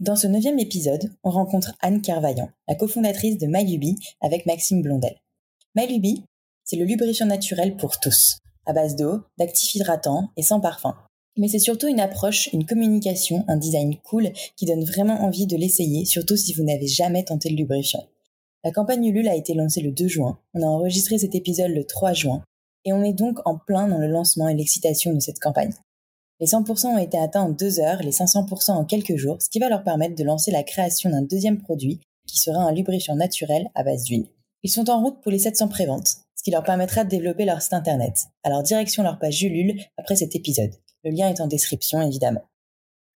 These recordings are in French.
Dans ce neuvième épisode, on rencontre Anne Carvaillant, la cofondatrice de MyLuby avec Maxime Blondel. MyLuby, c'est le lubrifiant naturel pour tous, à base d'eau, d'actifs hydratants et sans parfum. Mais c'est surtout une approche, une communication, un design cool qui donne vraiment envie de l'essayer, surtout si vous n'avez jamais tenté le lubrifiant. La campagne Ulule a été lancée le 2 juin, on a enregistré cet épisode le 3 juin, et on est donc en plein dans le lancement et l'excitation de cette campagne. Les 100% ont été atteints en deux heures, les 500% en quelques jours, ce qui va leur permettre de lancer la création d'un deuxième produit qui sera un lubrifiant naturel à base d'huile. Ils sont en route pour les 700 préventes, ce qui leur permettra de développer leur site internet. Alors direction leur page Julule après cet épisode. Le lien est en description évidemment.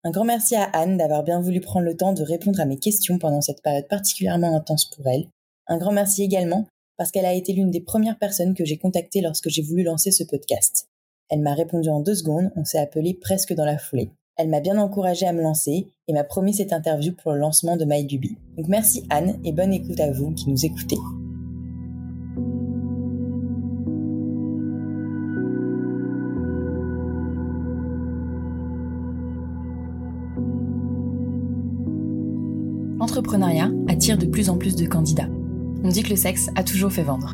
Un grand merci à Anne d'avoir bien voulu prendre le temps de répondre à mes questions pendant cette période particulièrement intense pour elle. Un grand merci également parce qu'elle a été l'une des premières personnes que j'ai contactées lorsque j'ai voulu lancer ce podcast. Elle m'a répondu en deux secondes, on s'est appelé presque dans la foulée. Elle m'a bien encouragé à me lancer et m'a promis cette interview pour le lancement de MyDuby. Donc merci Anne et bonne écoute à vous qui nous écoutez. L'entrepreneuriat attire de plus en plus de candidats. On dit que le sexe a toujours fait vendre.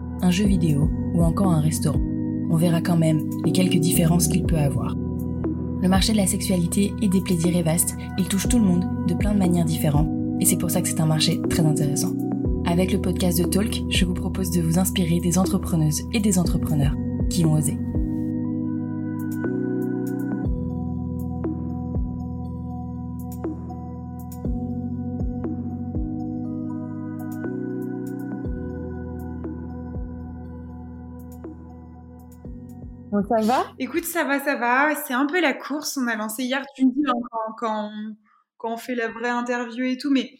un jeu vidéo ou encore un restaurant. On verra quand même les quelques différences qu'il peut avoir. Le marché de la sexualité et des plaisirs est vaste, il touche tout le monde de plein de manières différentes, et c'est pour ça que c'est un marché très intéressant. Avec le podcast de Talk, je vous propose de vous inspirer des entrepreneuses et des entrepreneurs qui ont osé. Ça va? Écoute, ça va, ça va. C'est un peu la course. On a lancé hier, tu me dis, hein, quand, quand, on fait la vraie interview et tout, mais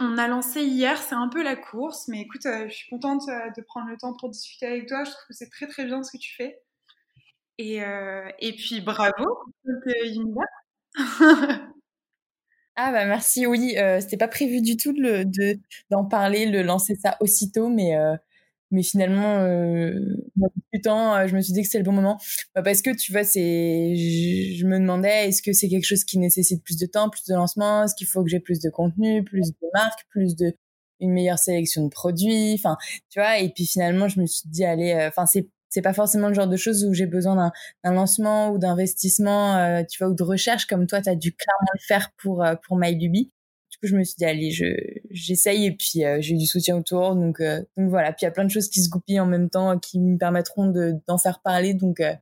on a lancé hier, c'est un peu la course. Mais écoute, euh, je suis contente euh, de prendre le temps pour discuter avec toi. Je trouve que c'est très, très bien ce que tu fais. Et, euh, et puis, bravo, Ah bah merci, oui, c'était pas prévu du tout de, d'en parler, de lancer ça aussitôt, mais mais finalement euh, temps euh, je me suis dit que c'est le bon moment. Bah, parce que tu vois c'est je, me demandais est-ce que c'est quelque chose qui nécessite plus de temps plus de lancement? Est-ce qu'il faut que j'ai plus de contenu plus de marques plus de une meilleure sélection de produits? Enfin tu vois et puis finalement je me suis dit allez euh, enfin c'est c'est pas forcément le genre de choses où j'ai besoin d'un lancement ou d'investissement euh, tu vois ou de recherche comme toi tu as dû clairement le faire pour pour MyLuby du coup, je me suis dit, allez, je, j'essaye et puis euh, j'ai eu du soutien autour. Donc, euh, donc voilà. Puis il y a plein de choses qui se goupillent en même temps qui me permettront de, d'en faire parler. Donc, euh,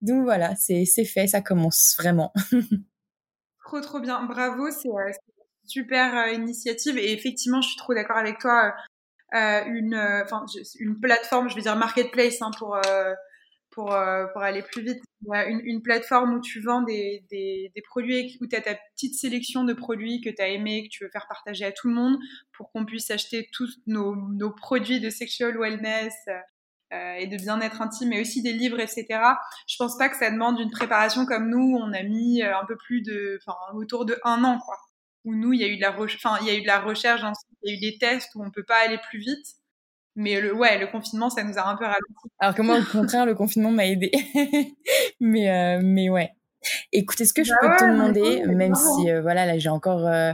donc voilà, c'est, c'est fait, ça commence vraiment. trop, trop bien. Bravo, c'est, une super initiative. Et effectivement, je suis trop d'accord avec toi. une, enfin, une plateforme, je vais dire marketplace hein, pour pour, euh, pour aller plus vite. Une, plateforme où tu vends des, des, produits, où tu as ta petite sélection de produits que tu as aimé, que tu veux faire partager à tout le monde pour qu'on puisse acheter tous nos, nos produits de sexual wellness euh, et de bien-être intime, mais aussi des livres, etc. Je pense pas que ça demande une préparation comme nous, on a mis euh, un peu plus de, enfin, autour de un an, quoi. Où nous, il y a eu de la, enfin, il y a eu la recherche, il y a eu des tests où on peut pas aller plus vite. Mais le, ouais, le confinement, ça nous a un peu ralenti. Alors que moi, au contraire, le confinement m'a aidé. mais, euh, mais ouais. Écoute, est-ce que je bah peux te demander, même si, euh, voilà, là, j'ai encore, euh,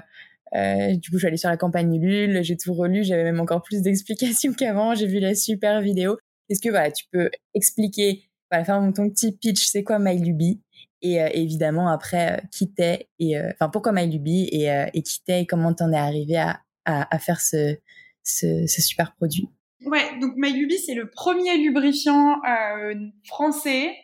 euh, du coup, je suis allée sur la campagne Ulule, j'ai tout relu, j'avais même encore plus d'explications qu'avant, j'ai vu la super vidéo. Est-ce que, voilà, tu peux expliquer, voilà, faire ton petit pitch, c'est quoi MyLuby et évidemment après qui t'es et enfin pourquoi MyLuby et, et qui t'es et comment t'en es arrivé à, à, à faire ce ce, super produit? Ouais, donc MyLuby, c'est le premier lubrifiant français,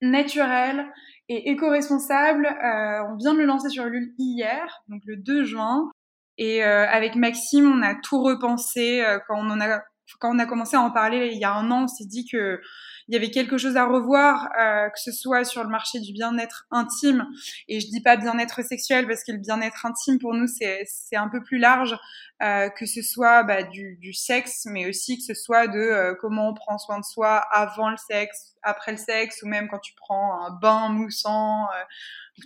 naturel et éco-responsable. on vient de le lancer sur l'UL hier, donc le 2 juin. Et avec Maxime, on a tout repensé quand on en a quand on a commencé à en parler il y a un an, on s'est dit que il y avait quelque chose à revoir, euh, que ce soit sur le marché du bien-être intime. Et je dis pas bien-être sexuel parce que le bien-être intime pour nous c'est un peu plus large, euh, que ce soit bah, du, du, sexe, mais aussi que ce soit de euh, comment on prend soin de soi avant le sexe, après le sexe, ou même quand tu prends un bain moussant. Euh,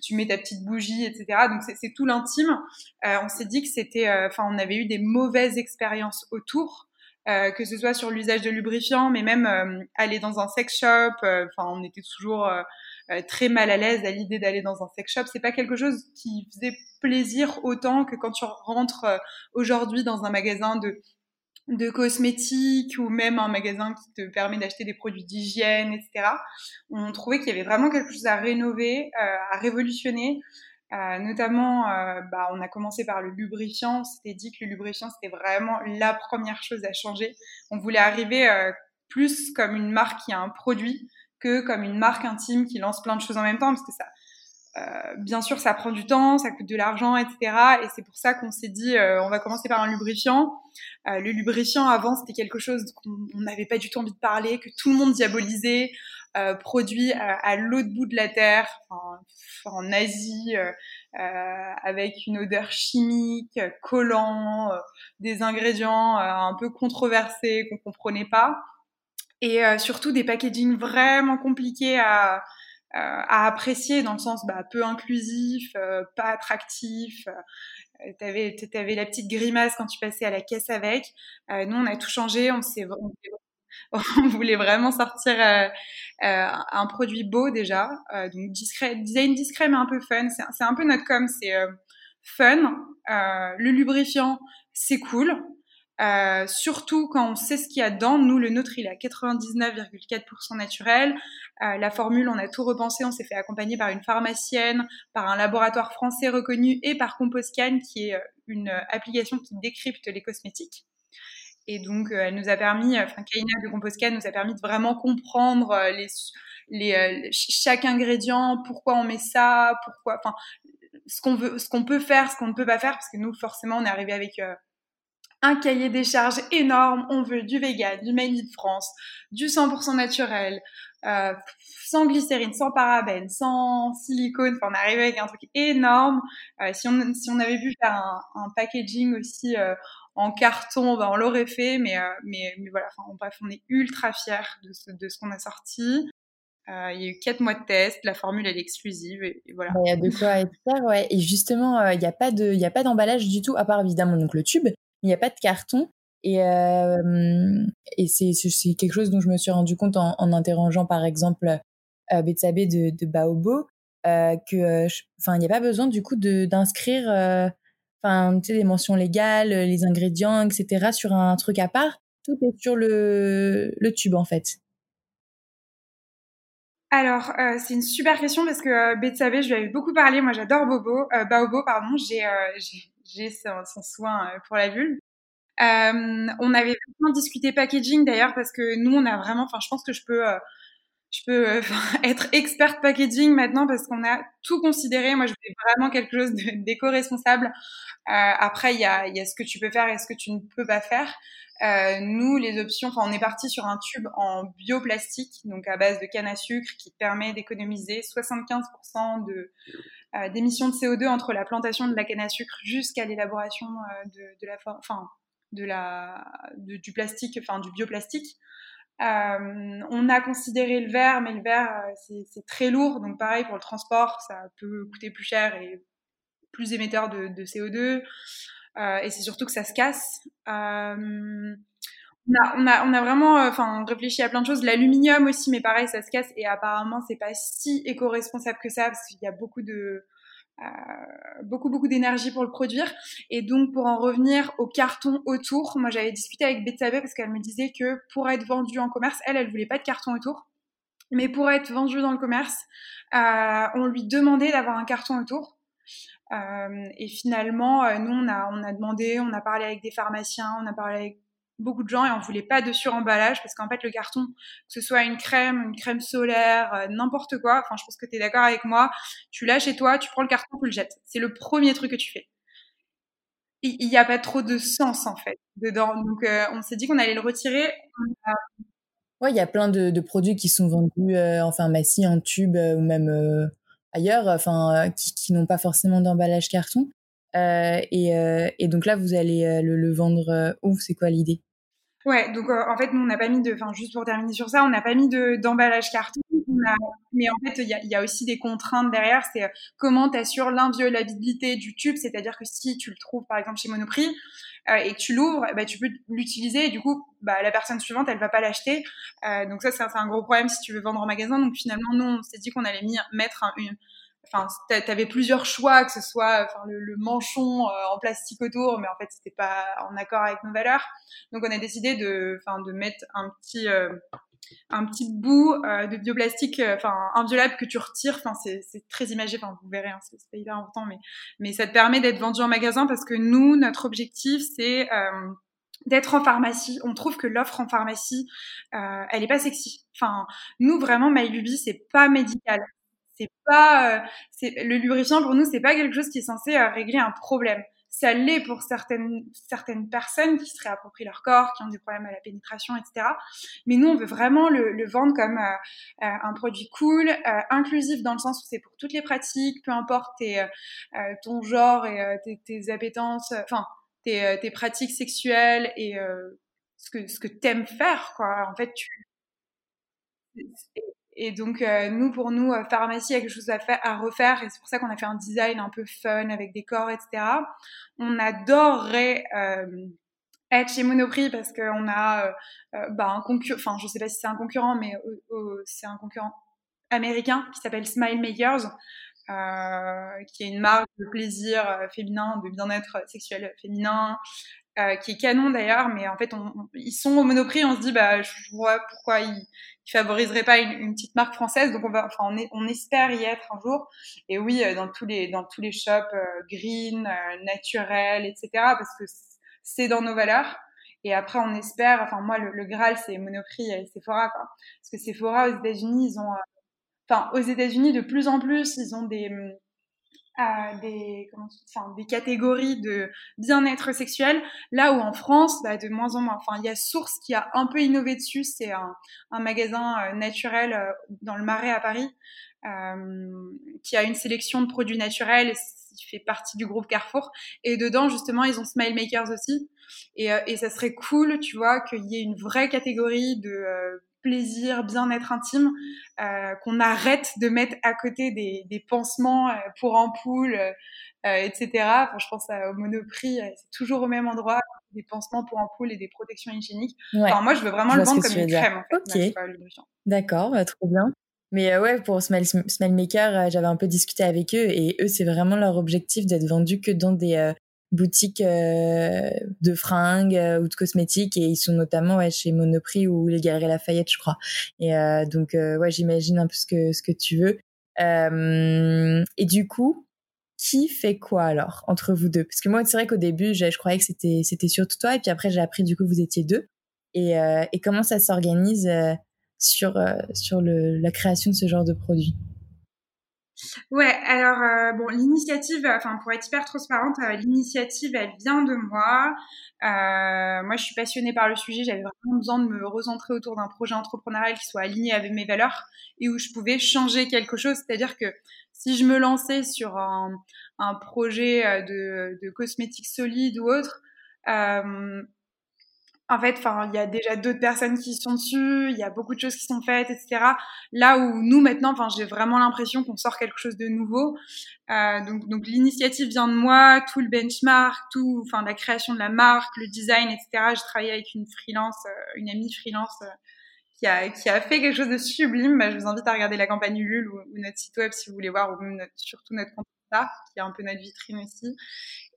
tu mets ta petite bougie, etc. Donc c'est tout l'intime. Euh, on s'est dit que c'était, enfin, on avait eu des mauvaises expériences autour. Euh, que ce soit sur l'usage de lubrifiants, mais même euh, aller dans un sex shop. Euh, enfin, on était toujours très mal à l'aise à l'idée d'aller dans un sex shop. C'est pas quelque chose qui faisait plaisir autant que quand tu rentres aujourd'hui dans un magasin de de cosmétiques ou même un magasin qui te permet d'acheter des produits d'hygiène, etc. On trouvait qu'il y avait vraiment quelque chose à rénover, à révolutionner. Euh, notamment, euh, bah, on a commencé par le lubrifiant. C'était dit que le lubrifiant, c'était vraiment la première chose à changer. On voulait arriver euh, plus comme une marque qui a un produit que comme une marque intime qui lance plein de choses en même temps, parce que ça, euh, bien sûr, ça prend du temps, ça coûte de l'argent, etc. Et c'est pour ça qu'on s'est dit, euh, on va commencer par un lubrifiant. Euh, le lubrifiant, avant, c'était quelque chose qu'on n'avait pas du tout envie de parler, que tout le monde diabolisait, produit à, l'autre bout de la terre, en Asie, avec une odeur chimique, collant, des ingrédients un peu controversés qu'on comprenait pas. Et surtout des packagings vraiment compliqués à, euh, apprécier dans le sens bah, peu inclusif, euh, pas attractif. Euh, t'avais avais la petite grimace quand tu passais à la caisse avec. nous, on a tout changé. On s'est on voulait vraiment sortir euh, un produit beau déjà, euh, donc discret, design discret mais un peu fun. C'est un peu notre com, c'est fun. le lubrifiant, c'est cool. Euh, surtout quand on sait ce qu'il y a dedans. Nous, le nôtre, il est à 99,4% naturel. Euh, la formule, on a tout repensé. On s'est fait accompagner par une pharmacienne, par un laboratoire français reconnu et par Composcan, qui est euh, une application qui décrypte les cosmétiques. Et donc, euh, elle nous a permis, enfin, Kaina de Composcan nous a permis de vraiment comprendre euh, chaque ingrédient, pourquoi on met ça, pourquoi, enfin, ce qu'on veut, ce qu'on peut faire, ce qu'on ne peut pas faire, parce que nous, forcément, on est arrivé avec un cahier des charges énorme. On veut du vegan, du made in France, du 100% naturel, euh, sans glycérine, sans parabènes, sans silicone. Enfin, on arrivé avec un truc énorme. Euh, si, on, avait pu faire un, un packaging aussi euh, en carton, ben, on l'aurait fait. Mais, euh, mais, voilà, enfin, bref, on est ultra fiers de ce, qu'on a sorti. Euh, il y a eu quatre mois de test, la formule est exclusive et, voilà. Il y a de quoi être fier, ouais. Et justement, euh, il n'y a pas d'emballage du tout, à part évidemment donc le tube il n'y a pas de carton. Et, c'est, quelque chose dont je me suis rendu compte en, interrogeant par exemple euh, Betsabe de, de Baobo, que enfin il n'y a pas besoin du coup d'inscrire enfin tu sais les mentions légales, les ingrédients, etc. sur un truc à part. Tout est sur le, tube en fait. Alors, euh, c'est une super question parce que euh, je lui avais beaucoup parlé. Moi, j'adore Bobo, euh, Baobo, pardon. J'ai, j'ai, j'ai son, soin euh, pour la vulve. Euh, on avait vraiment discuté packaging d'ailleurs parce que nous on a vraiment, enfin je pense que je peux, euh, je peux être experte packaging maintenant parce qu'on a tout considéré. Moi je voulais vraiment quelque chose d'éco-responsable. après il y a, ce que tu peux faire et ce que tu ne peux pas faire. Euh, nous, les options, enfin, on est parti sur un tube en bioplastique, donc à base de canne à sucre, qui permet d'économiser 75% de euh, d'émissions de CO2 entre la plantation de la canne à sucre jusqu'à l'élaboration euh, de, la, enfin, de la, de, du plastique, enfin du bioplastique. Euh, on a considéré le verre, mais le verre c'est très lourd, donc pareil pour le transport, ça peut coûter plus cher et plus émetteur de, de CO2. Euh, et c'est surtout que ça se casse. Euh, on a, on a, on a vraiment euh, enfin réfléchi à plein de choses. L'aluminium aussi, mais pareil, ça se casse et apparemment c'est pas si éco-responsable que ça parce qu'il y a beaucoup de euh, beaucoup beaucoup d'énergie pour le produire. Et donc pour en revenir au carton autour, moi j'avais discuté avec Betsabe parce qu'elle me disait que pour être vendu en commerce, elle elle voulait pas de carton autour, mais pour être vendu dans le commerce, euh, on lui demandait d'avoir un carton autour. et finalement, nous, on a, on a demandé, on a parlé avec des pharmaciens, on a parlé avec beaucoup de gens et on voulait pas de suremballage parce qu'en fait le carton que ce soit une crème une crème solaire n'importe quoi enfin je pense que tu es d'accord avec moi tu l'as chez toi tu prends le carton tu le jettes c'est le premier truc que tu fais il n'y a pas trop de sens en fait dedans. Donc euh, on s'est dit qu'on allait le retirer. Ouais, il y a plein de, produits qui sont vendus euh, en pharmacie, en tube euh, ou même ailleurs, enfin qui, n'ont pas forcément d'emballage carton. Et, donc là, vous allez le, le vendre où? C'est quoi l'idée? Ouais, donc en fait, nous, on n'a pas mis de, enfin, juste pour terminer sur ça, on n'a pas mis d'emballage carton mais en fait, il y a, aussi des contraintes derrière. C'est euh, comment tu assures l'inviolabilité du tube, c'est-à-dire que si tu le trouves par exemple chez Monoprix euh, et que tu l'ouvres, bah, tu peux l'utiliser du coup, bah, la personne suivante, elle va pas l'acheter. Euh, donc ça, c'est un gros problème si tu veux vendre en magasin. Donc finalement, nous, on s'est dit qu'on allait mettre une, enfin tu avais plusieurs choix que ce soit enfin le, manchon en plastique autour mais en fait c'était pas en accord avec nos valeurs donc on a décidé de enfin de mettre un petit un petit bout euh, de bioplastique, euh, enfin inviolable que tu retires. Enfin, c'est très imagé. Enfin, vous verrez, hein, c'est hyper important, mais mais ça te permet d'être vendu en magasin parce que nous, notre objectif, c'est euh, d'être en pharmacie. On trouve que l'offre en pharmacie, elle est pas sexy. Enfin, nous vraiment, MyLuby, c'est pas médical. C'est pas, c'est le lubrifiant pour nous, c'est pas quelque chose qui est censé régler un problème ça l'est pour certaines, certaines personnes qui se réapproprient leur corps, qui ont des problèmes à la pénétration, etc. Mais nous, on veut vraiment le, vendre comme euh, euh, un produit cool, euh, inclusif dans le sens où c'est pour toutes les pratiques, peu importe tes, ton genre et tes, tes, appétences, enfin, tes, tes, pratiques sexuelles et ce que, ce que t'aimes faire, quoi. En fait, tu, et donc, euh, nous, pour nous, euh, pharmacie, il y a quelque chose à, faire, à refaire. Et c'est pour ça qu'on a fait un design un peu fun avec des corps, etc. On adorerait euh, être chez Monoprix parce qu'on a bah, un concurrent, enfin, je sais pas si c'est un concurrent, mais c'est un concurrent américain qui s'appelle Smile Makers. qui est une marque de plaisir féminin, de bien-être sexuel féminin, qui est canon d'ailleurs, mais en fait, ils sont au Monoprix, on se dit, bah, je vois pourquoi ils, qui favoriserait pas une, petite marque française. Donc on va, enfin on, est, on espère y être un jour. Et oui, euh, dans tous les dans tous les shops euh, green, euh, naturels, etc. Parce que c'est dans nos valeurs. Et après on espère. Enfin moi le, le Graal c'est Monoprix et Sephora quoi. Parce que Sephora aux États-Unis ils ont, enfin aux États-Unis de plus en plus ils ont des à des, comment, enfin, des catégories de bien-être sexuel, là où en France, bah, de moins en moins. Enfin, il y a Source qui a un peu innové dessus, c'est un, un, magasin euh, naturel euh, dans le Marais à Paris, euh, qui a une sélection de produits naturels, qui fait partie du groupe Carrefour, et dedans, justement, ils ont Smile Makers aussi, et, euh, et ça serait cool, tu vois, qu'il y ait une vraie catégorie de plaisir, bien-être intime, euh, qu'on arrête de mettre à côté des, des pansements euh, pour ampoules, euh, etc. Enfin, je pense au Monoprix, c'est toujours au même endroit, des pansements pour ampoules et des protections hygiéniques. Enfin, moi, je veux vraiment le vendre comme une crème. En fait, ok. D'accord, bah, trop bien. Mais ouais, pour Smile, Smile Maker, j'avais un peu discuté avec eux et eux, c'est vraiment leur objectif d'être vendus que dans des boutiques euh, de fringues euh, ou de cosmétiques et ils sont notamment ouais, chez Monoprix ou les Galeries Lafayette je crois. Et euh, donc ouais j'imagine un peu ce que ce que tu veux. Et du coup qui fait quoi alors entre vous deux? Parce que moi c'est vrai qu'au début je, je, croyais que c'était c'était surtout toi et puis après j'ai appris du coup vous étiez deux. Et, et comment ça s'organise sur sur le, la création de ce genre de produit? Ouais, alors euh, bon, l'initiative, enfin pour être hyper transparente, euh, l'initiative elle vient de moi. Euh, moi, je suis passionnée par le sujet. J'avais vraiment besoin de me recentrer autour d'un projet entrepreneurial qui soit aligné avec mes valeurs et où je pouvais changer quelque chose. C'est-à-dire que si je me lançais sur un, un projet de, de cosmétiques solides ou autre, euh, en fait, enfin, il y a déjà d'autres personnes qui sont dessus, il y a beaucoup de choses qui sont faites, etc. Là où nous maintenant, enfin, j'ai vraiment l'impression qu'on sort quelque chose de nouveau. Euh, donc, donc l'initiative vient de moi, tout le benchmark, tout, enfin, la création de la marque, le design, etc. J'ai travaillé avec une freelance, euh, une amie freelance euh, qui a qui a fait quelque chose de sublime. Bah, je vous invite à regarder la campagne Ulule ou, notre site web si vous voulez voir, ou même surtout notre compte qui est un peu notre vitrine aussi.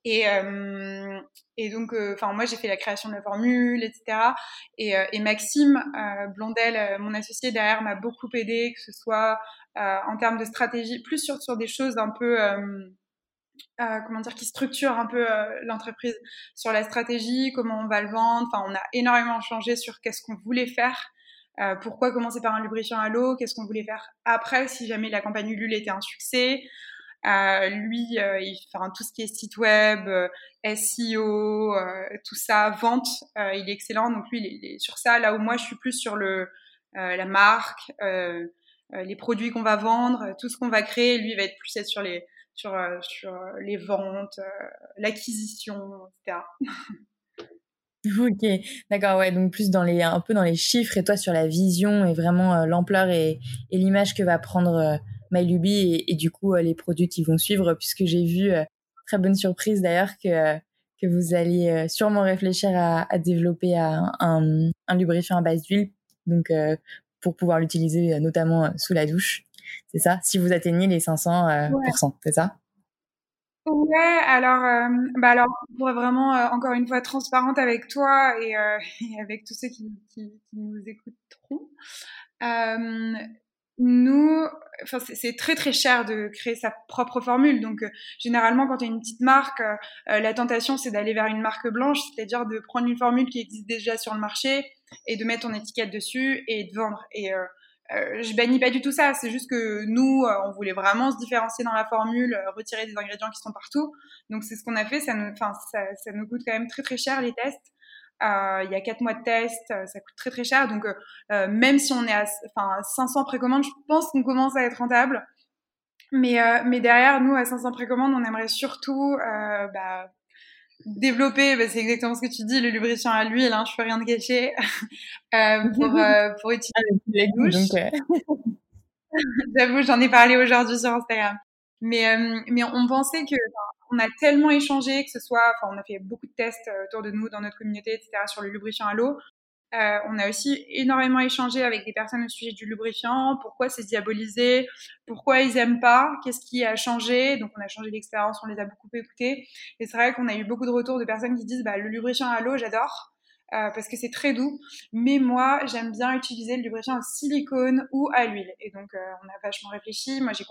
Et, euh, et donc, euh, enfin, moi, j'ai fait la création de la formule, etc. Et, euh, et Maxime euh, Blondel, mon associé derrière, m'a beaucoup aidé, que ce soit en termes de stratégie, plus sur, sur des choses un peu comment dire, qui structure un peu l'entreprise sur la stratégie, comment on va le vendre. Enfin, on a énormément changé sur qu'est-ce qu'on voulait faire. pourquoi commencer par un lubrifiant à l'eau Qu'est-ce qu'on voulait faire après si jamais la campagne Ulule était un succès euh, lui, euh, il fait tout ce qui est site web, euh, SEO, tout ça, vente, il est excellent. Donc lui, il est, sur ça. Là où moi, je suis plus sur le la marque, les produits qu'on va vendre, tout ce qu'on va créer. Lui, il va être plus être sur les sur sur les ventes, l'acquisition, etc. Ok, d'accord, ouais, donc plus dans les un peu dans les chiffres et toi sur la vision et vraiment l'ampleur et, et l'image que va prendre MyLuby et, et, du coup euh, les produits qui vont suivre, puisque j'ai vu, euh, très bonne surprise d'ailleurs, que, euh, que vous alliez sûrement réfléchir à, à développer un, un, un, lubrifiant à base d'huile, donc pour pouvoir l'utiliser notamment sous la douche. C'est ça? Si vous atteignez les 500%, ouais. c'est ça? Ouais, alors, euh, bah alors, pour vraiment euh, encore une fois transparente avec toi et, euh, et avec tous ceux qui, qui, qui nous écouteront, nous, enfin, c'est très très cher de créer sa propre formule. Donc, euh, généralement, quand tu as une petite marque, euh, euh, la tentation c'est d'aller vers une marque blanche, c'est-à-dire de prendre une formule qui existe déjà sur le marché et de mettre ton étiquette dessus et de vendre. Et je bannis pas du tout ça. C'est juste que nous, on voulait vraiment se différencier dans la formule, retirer des ingrédients qui sont partout. Donc, c'est ce qu'on a fait. Ça nous, ça, ça nous coûte quand même très très cher les tests. Euh, il y a quatre mois de test, euh, ça coûte très très cher. Donc euh, même si on est à, enfin, 500 précommandes, je pense qu'on commence à être rentable. Mais, mais derrière, nous, à 500 précommandes, on aimerait surtout bah, développer, bah, c'est exactement ce que tu dis, le lubrifiant à l'huile, hein, je peux rien te cacher, pour, pour utiliser les douches. J'avoue, j'en ai parlé aujourd'hui sur Instagram. Mais, mais on pensait que on a tellement échangé, que ce soit, enfin, on a fait beaucoup de tests euh, autour de nous, dans notre communauté, etc., sur le lubrifiant à l'eau. Euh, on a aussi énormément échangé avec des personnes au sujet du lubrifiant, pourquoi c'est diabolisé, pourquoi ils aiment pas, qu'est-ce qui a changé? Donc on a changé d'expérience, on les a beaucoup écoutés. Et c'est vrai qu'on a eu beaucoup de retours de personnes qui disent bah, le lubrifiant à l'eau, j'adore. Euh, parce que c'est très doux, mais moi j'aime bien utiliser le lubrifiant en silicone ou à l'huile. Et donc euh, on a vachement réfléchi. Moi j'ai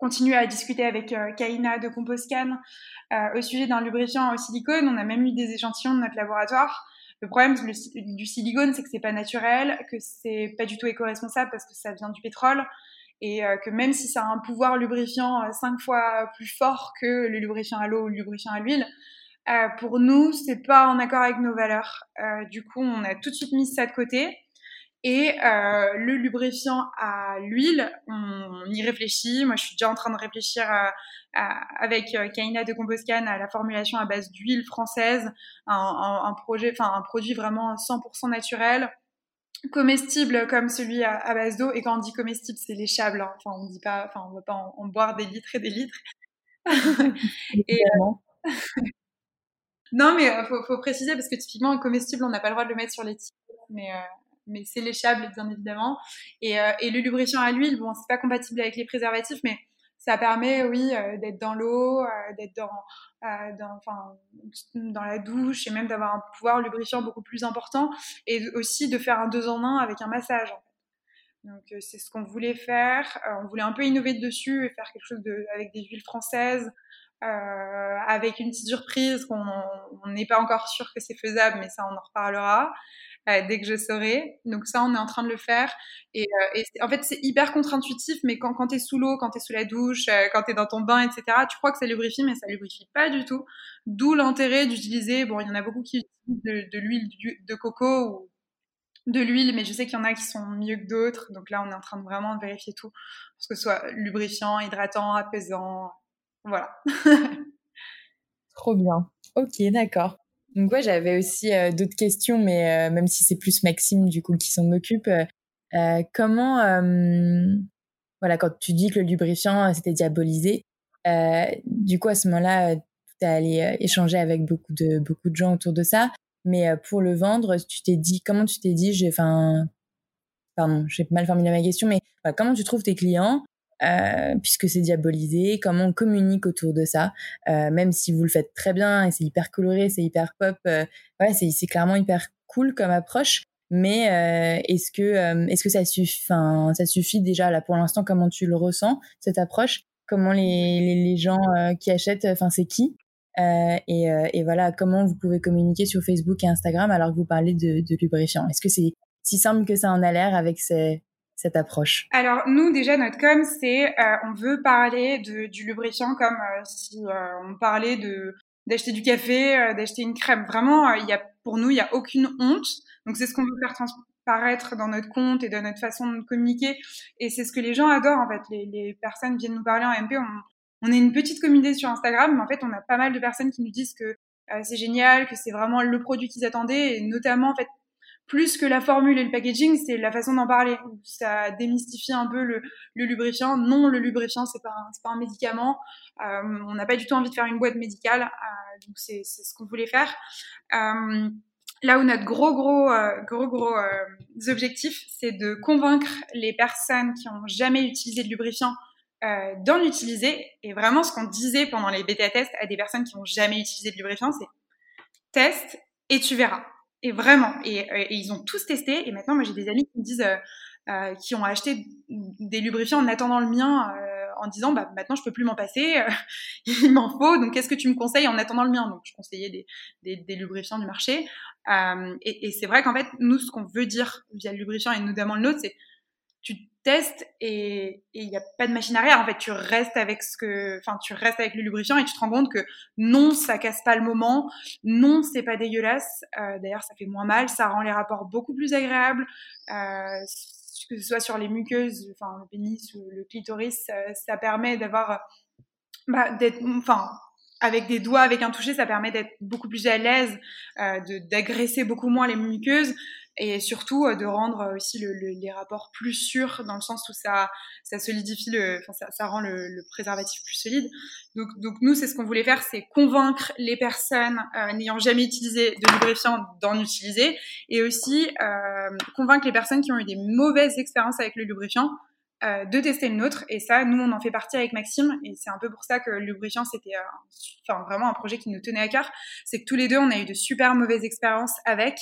continuer à discuter avec euh, Kaina de Composcan euh, au sujet d'un lubrifiant au silicone. On a même eu des échantillons de notre laboratoire. Le problème du silicone, c'est que c'est pas naturel, que c'est pas du tout éco-responsable parce que ça vient du pétrole et euh, que même si ça a un pouvoir lubrifiant euh, cinq fois plus fort que le lubrifiant à l'eau ou le lubrifiant à l'huile, pour nous, c'est pas en accord avec nos valeurs. Du coup, on a tout de suite mis ça de côté. Et euh, le lubrifiant à l'huile, on, y réfléchit. Moi, je suis déjà en train de réfléchir à, à, avec euh, Kaina de Composcan à la formulation à base d'huile française, un, un, un, projet, enfin un produit vraiment 100% naturel, comestible comme celui à, à base d'eau. Et quand on dit comestible, c'est léchable. Hein. Enfin, on dit pas, enfin, on va pas en, en, boire des litres et des litres. et, euh, non, mais euh, faut, faut préciser parce que typiquement, un comestible, on n'a pas le droit de le mettre sur les l'étiquette, mais euh, mais c'est léchable bien évidemment. Et, euh, et le lubrifiant à l'huile, bon, c'est pas compatible avec les préservatifs, mais ça permet, oui, euh, d'être dans l'eau, euh, d'être dans, dans la douche et même d'avoir un pouvoir lubrifiant beaucoup plus important et aussi de faire un deux en un avec un massage. Donc c'est ce qu'on voulait faire. on voulait un peu innover dessus et faire quelque chose de, avec des huiles françaises, euh, avec une petite surprise qu'on n'est pas encore sûr que c'est faisable, mais ça on en reparlera euh, dès que je saurai. Donc ça, on est en train de le faire. Et, euh, en fait, c'est hyper contre-intuitif, mais quand, quand tu es sous l'eau, quand tu es sous la douche, euh, quand tu es dans ton bain, etc., tu crois que ça lubrifie, mais ça lubrifie pas du tout. D'où l'intérêt d'utiliser, bon, il y en a beaucoup qui utilisent de, de l'huile de coco ou de l'huile, mais je sais qu'il y en a qui sont mieux que d'autres. Donc là, on est en train de vraiment vérifier tout, pour que ce soit lubrifiant, hydratant, apaisant. Voilà. Trop bien. Ok, d'accord. Donc ouais, j'avais aussi euh, d'autres questions, mais euh, même si c'est plus Maxime du coup qui s'en occupe, euh, comment, voilà, quand tu dis que le lubrifiant c'était diabolisé, du coup à ce moment-là, tu es allé échanger avec beaucoup de beaucoup de gens autour de ça, mais pour le vendre, tu t'es dit comment tu t'es dit, enfin, pardon, j'ai mal formulé ma question, mais comment tu trouves tes clients euh, puisque c'est diabolisé, comment on communique autour de ça, euh, même si vous le faites très bien et c'est hyper coloré, c'est hyper pop, euh, ouais, c'est, clairement hyper cool comme approche. Mais euh, est-ce que est-ce que ça suffit, ça suffit déjà là pour l'instant comment tu le ressens cette approche? Comment les, les, gens qui achètent, enfin c'est qui? Et, et, voilà comment vous pouvez communiquer sur Facebook et Instagram alors que vous parlez de, de lubrifiant? Est-ce que c'est si simple que ça en a l'air avec ces, approche Alors nous déjà notre com c'est euh, on veut parler de, du lubrifiant comme euh, si euh, on parlait de d'acheter du café, d'acheter une crème. Vraiment, il y a pour nous il y a aucune honte. Donc c'est ce qu'on veut faire transparaître dans notre compte et dans notre façon de communiquer. Et c'est ce que les gens adorent en fait. Les, les personnes viennent nous parler en MP. On, on est une petite communauté sur Instagram, mais en fait on a pas mal de personnes qui nous disent que c'est génial, que c'est vraiment le produit qu'ils attendaient, et notamment en fait plus que la formule et le packaging, c'est la façon d'en parler. Ça démystifie un peu le, lubrifiant. Non, le lubrifiant, c'est pas pas un médicament. Euh, on n'a pas du tout envie de faire une boîte médicale, euh, donc c'est ce qu'on voulait faire. Euh, là où notre gros gros gros gros objectif, c'est de convaincre les personnes qui ont jamais utilisé de lubrifiant d'en utiliser. Et vraiment, ce qu'on disait pendant les bêta tests à des personnes qui n'ont jamais utilisé de lubrifiant, c'est teste et tu verras. Et vraiment, et, ils ont tous testé. Et maintenant, moi, j'ai des amis qui me disent, euh, euh, qui ont acheté des lubrifiants en attendant le mien, euh, en disant, bah maintenant, je peux plus m'en passer, il m'en faut. Donc, qu'est-ce que tu me conseilles en attendant le mien? Donc, je conseillais des, des, des lubrifiants du marché. et, et c'est vrai qu'en fait, nous, ce qu'on veut dire via le lubrifiant et notamment le nôtre, c'est testes et il n'y a pas de machine arrière. En fait, tu restes avec ce que, enfin, tu restes avec le lubrifiant et tu te rends compte que non, ça casse pas le moment, non, c'est pas dégueulasse. Euh, D'ailleurs, ça fait moins mal, ça rend les rapports beaucoup plus agréables. Euh, que ce soit sur les muqueuses, enfin le pénis ou le clitoris, ça, permet d'avoir, bah, d'être, enfin, avec des doigts, avec un toucher, ça permet d'être beaucoup plus à l'aise, euh, d'agresser beaucoup moins les muqueuses et surtout euh, de rendre euh, aussi le, les rapports plus sûrs dans le sens où ça, ça solidifie le, ça, rend le, préservatif plus solide. Donc, nous, c'est ce qu'on voulait faire, c'est convaincre les personnes euh, n'ayant jamais utilisé de lubrifiant d'en utiliser et aussi convaincre les personnes qui ont eu des mauvaises expériences avec le lubrifiant de tester le nôtre. Et ça, nous, on en fait partie avec Maxime. Et c'est un peu pour ça que le lubrifiant, c'était vraiment un projet qui nous tenait à cœur. C'est que tous les deux, on a eu de super mauvaises expériences avec.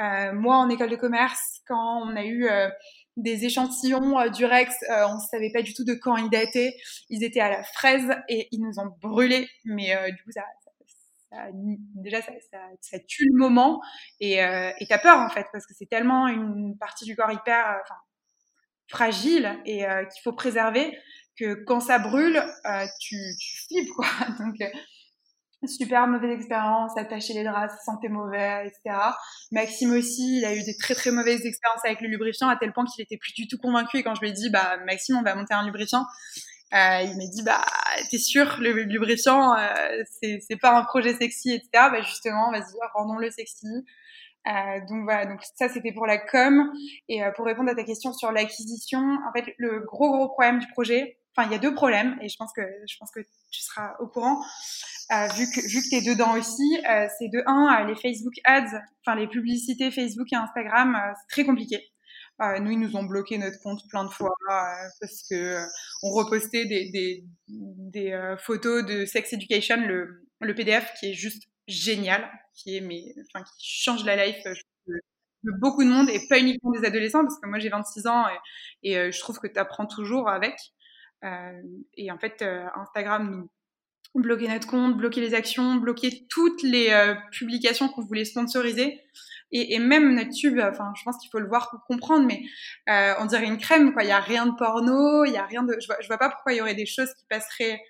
Euh, moi, en école de commerce, quand on a eu euh, des échantillons euh, du Rex, on ne savait pas du tout de quand ils dataient. Ils étaient à la fraise et ils nous ont brûlés. Mais du coup, ça, ça, déjà, ça, ça, tue le moment et t'as peur en fait parce que c'est tellement une partie du corps hyper fragile et qu'il faut préserver que quand ça brûle, tu, tu flippes quoi. Donc super mauvaise expérience, attacher les draps, ça sentait mauvais, etc. Maxime aussi, il a eu des très très mauvaises expériences avec le lubrifiant à tel point qu'il était plus du tout convaincu. Et quand je lui ai dit, bah Maxime, on va monter un lubrifiant, euh, il m'a dit, bah t'es sûr, le lubrifiant, euh, c'est pas un projet sexy, etc. Bah justement, vas-y, rendons-le sexy. Euh, donc voilà, donc ça c'était pour la com. Et euh, pour répondre à ta question sur l'acquisition, en fait, le gros gros problème du projet, enfin il y a deux problèmes, et je pense que je pense que tu seras au courant. Euh, vu que vu que t'es dedans aussi, euh, c'est de un euh, les Facebook ads, enfin les publicités Facebook et Instagram, c'est très compliqué. nous, ils nous ont bloqué notre compte plein de fois parce que on repostait des, des, photos de sex education, le, le PDF qui est juste génial, qui est mais enfin qui change la life de, beaucoup de monde et pas uniquement des adolescents parce que moi j'ai 26 ans et, et je trouve que tu apprends toujours avec. Et en fait, Instagram nous bloquer notre compte, bloquer les actions, bloquer toutes les euh, publications qu'on voulait sponsoriser. Et, même notre tube, enfin, je pense qu'il faut le voir pour comprendre, mais euh, on dirait une crème, quoi. Il y a rien de porno, il y a rien de. Je vois, vois pas pourquoi il y aurait des choses qui passeraient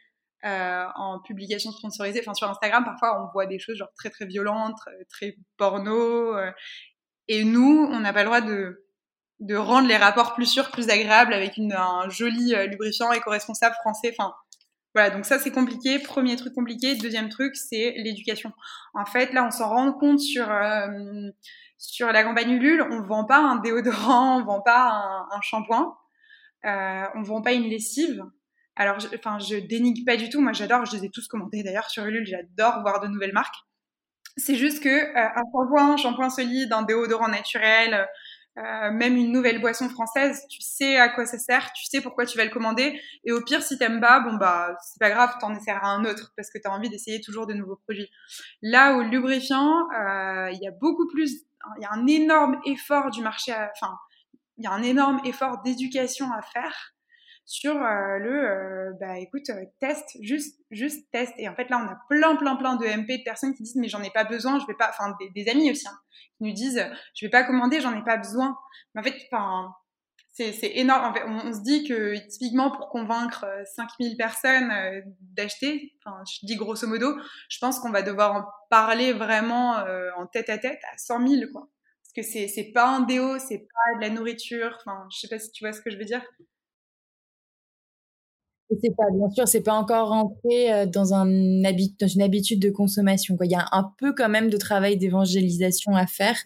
euh, en publication sponsorisée. Enfin, sur Instagram, parfois, on voit des choses genre très très violentes, très porno. Euh, et nous, on n'a pas le droit de de rendre les rapports plus sûrs, plus agréables avec une, un joli euh, lubrifiant éco-responsable français. Enfin, voilà, donc ça c'est compliqué. Premier truc compliqué. Deuxième truc, c'est l'éducation. En fait, là, on s'en rend compte sur euh, sur la campagne Ulule, on vend pas un déodorant, on vend pas un, un shampoing, euh, on vend pas une lessive. Alors, je, enfin, je dénigre pas du tout. Moi, j'adore. Je les ai tous commentés d'ailleurs sur Ulule. J'adore voir de nouvelles marques. C'est juste que euh, un shampoing, un shampoing solide, un déodorant naturel, euh, même une nouvelle boisson française, tu sais à quoi ça sert, tu sais pourquoi tu vas le commander. Et au pire, si t'aimes pas, bon bah c'est pas grave, t'en essaieras un autre parce que t'as envie d'essayer toujours de nouveaux produits. Là, au lubrifiant, euh, il y a beaucoup plus, il y a un énorme effort du marché, enfin, il y a un énorme effort d'éducation à faire sur le bah écoute test juste juste test et en fait là on a plein plein plein de MP de personnes qui disent mais j'en ai pas besoin je vais pas enfin des, amis aussi hein, qui nous disent je vais pas commander j'en ai pas besoin mais en fait enfin c'est énorme. on, se dit que typiquement pour convaincre 5000 euh, personnes euh, d'acheter, enfin, je dis grosso modo, je pense qu'on va devoir en parler vraiment euh, en tête à tête à 100 000, quoi. Parce que c'est pas un déo, c'est pas de la nourriture, enfin, je sais pas si tu vois ce que je veux dire. C'est pas, bien sûr, c'est pas encore rentré dans, un dans une habitude de consommation. Quoi. Il y a un peu quand même de travail d'évangélisation à faire,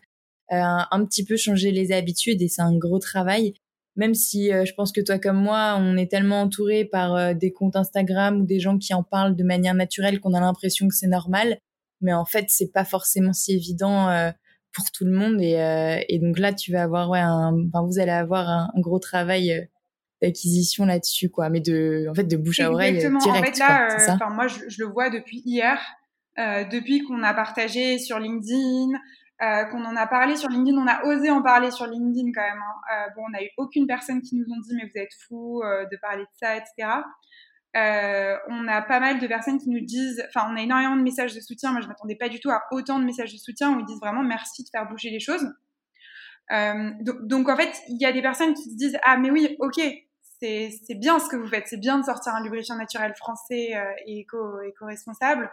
un petit peu changer les habitudes et c'est un gros travail même si euh, je pense que toi comme moi, on est tellement entouré par euh, des comptes Instagram ou des gens qui en parlent de manière naturelle qu'on a l'impression que c'est normal. Mais en fait, c'est pas forcément si évident euh, pour tout le monde. Et, et, donc là, tu vas avoir, ouais, un, enfin, vous allez avoir un, gros travail d'acquisition là-dessus, quoi. Mais de, en fait, de bouche à oreille direct. En fait, là, moi, je, je, le vois depuis hier, depuis qu'on a partagé sur LinkedIn. Euh, qu'on en a parlé sur LinkedIn, on a osé en parler sur LinkedIn quand même. Hein. Euh, bon, on n'a eu aucune personne qui nous ont dit mais vous êtes fous euh, de parler de ça, etc. on a pas mal de personnes qui nous disent, enfin, on a énormément de messages de soutien. Moi, je m'attendais pas du tout à autant de messages de soutien où ils disent vraiment merci de faire bouger les choses. Donc, donc, en fait, il y a des personnes qui se disent ah mais oui, ok, c'est bien ce que vous faites, c'est bien de sortir un lubrifiant naturel français et éco éco-responsable.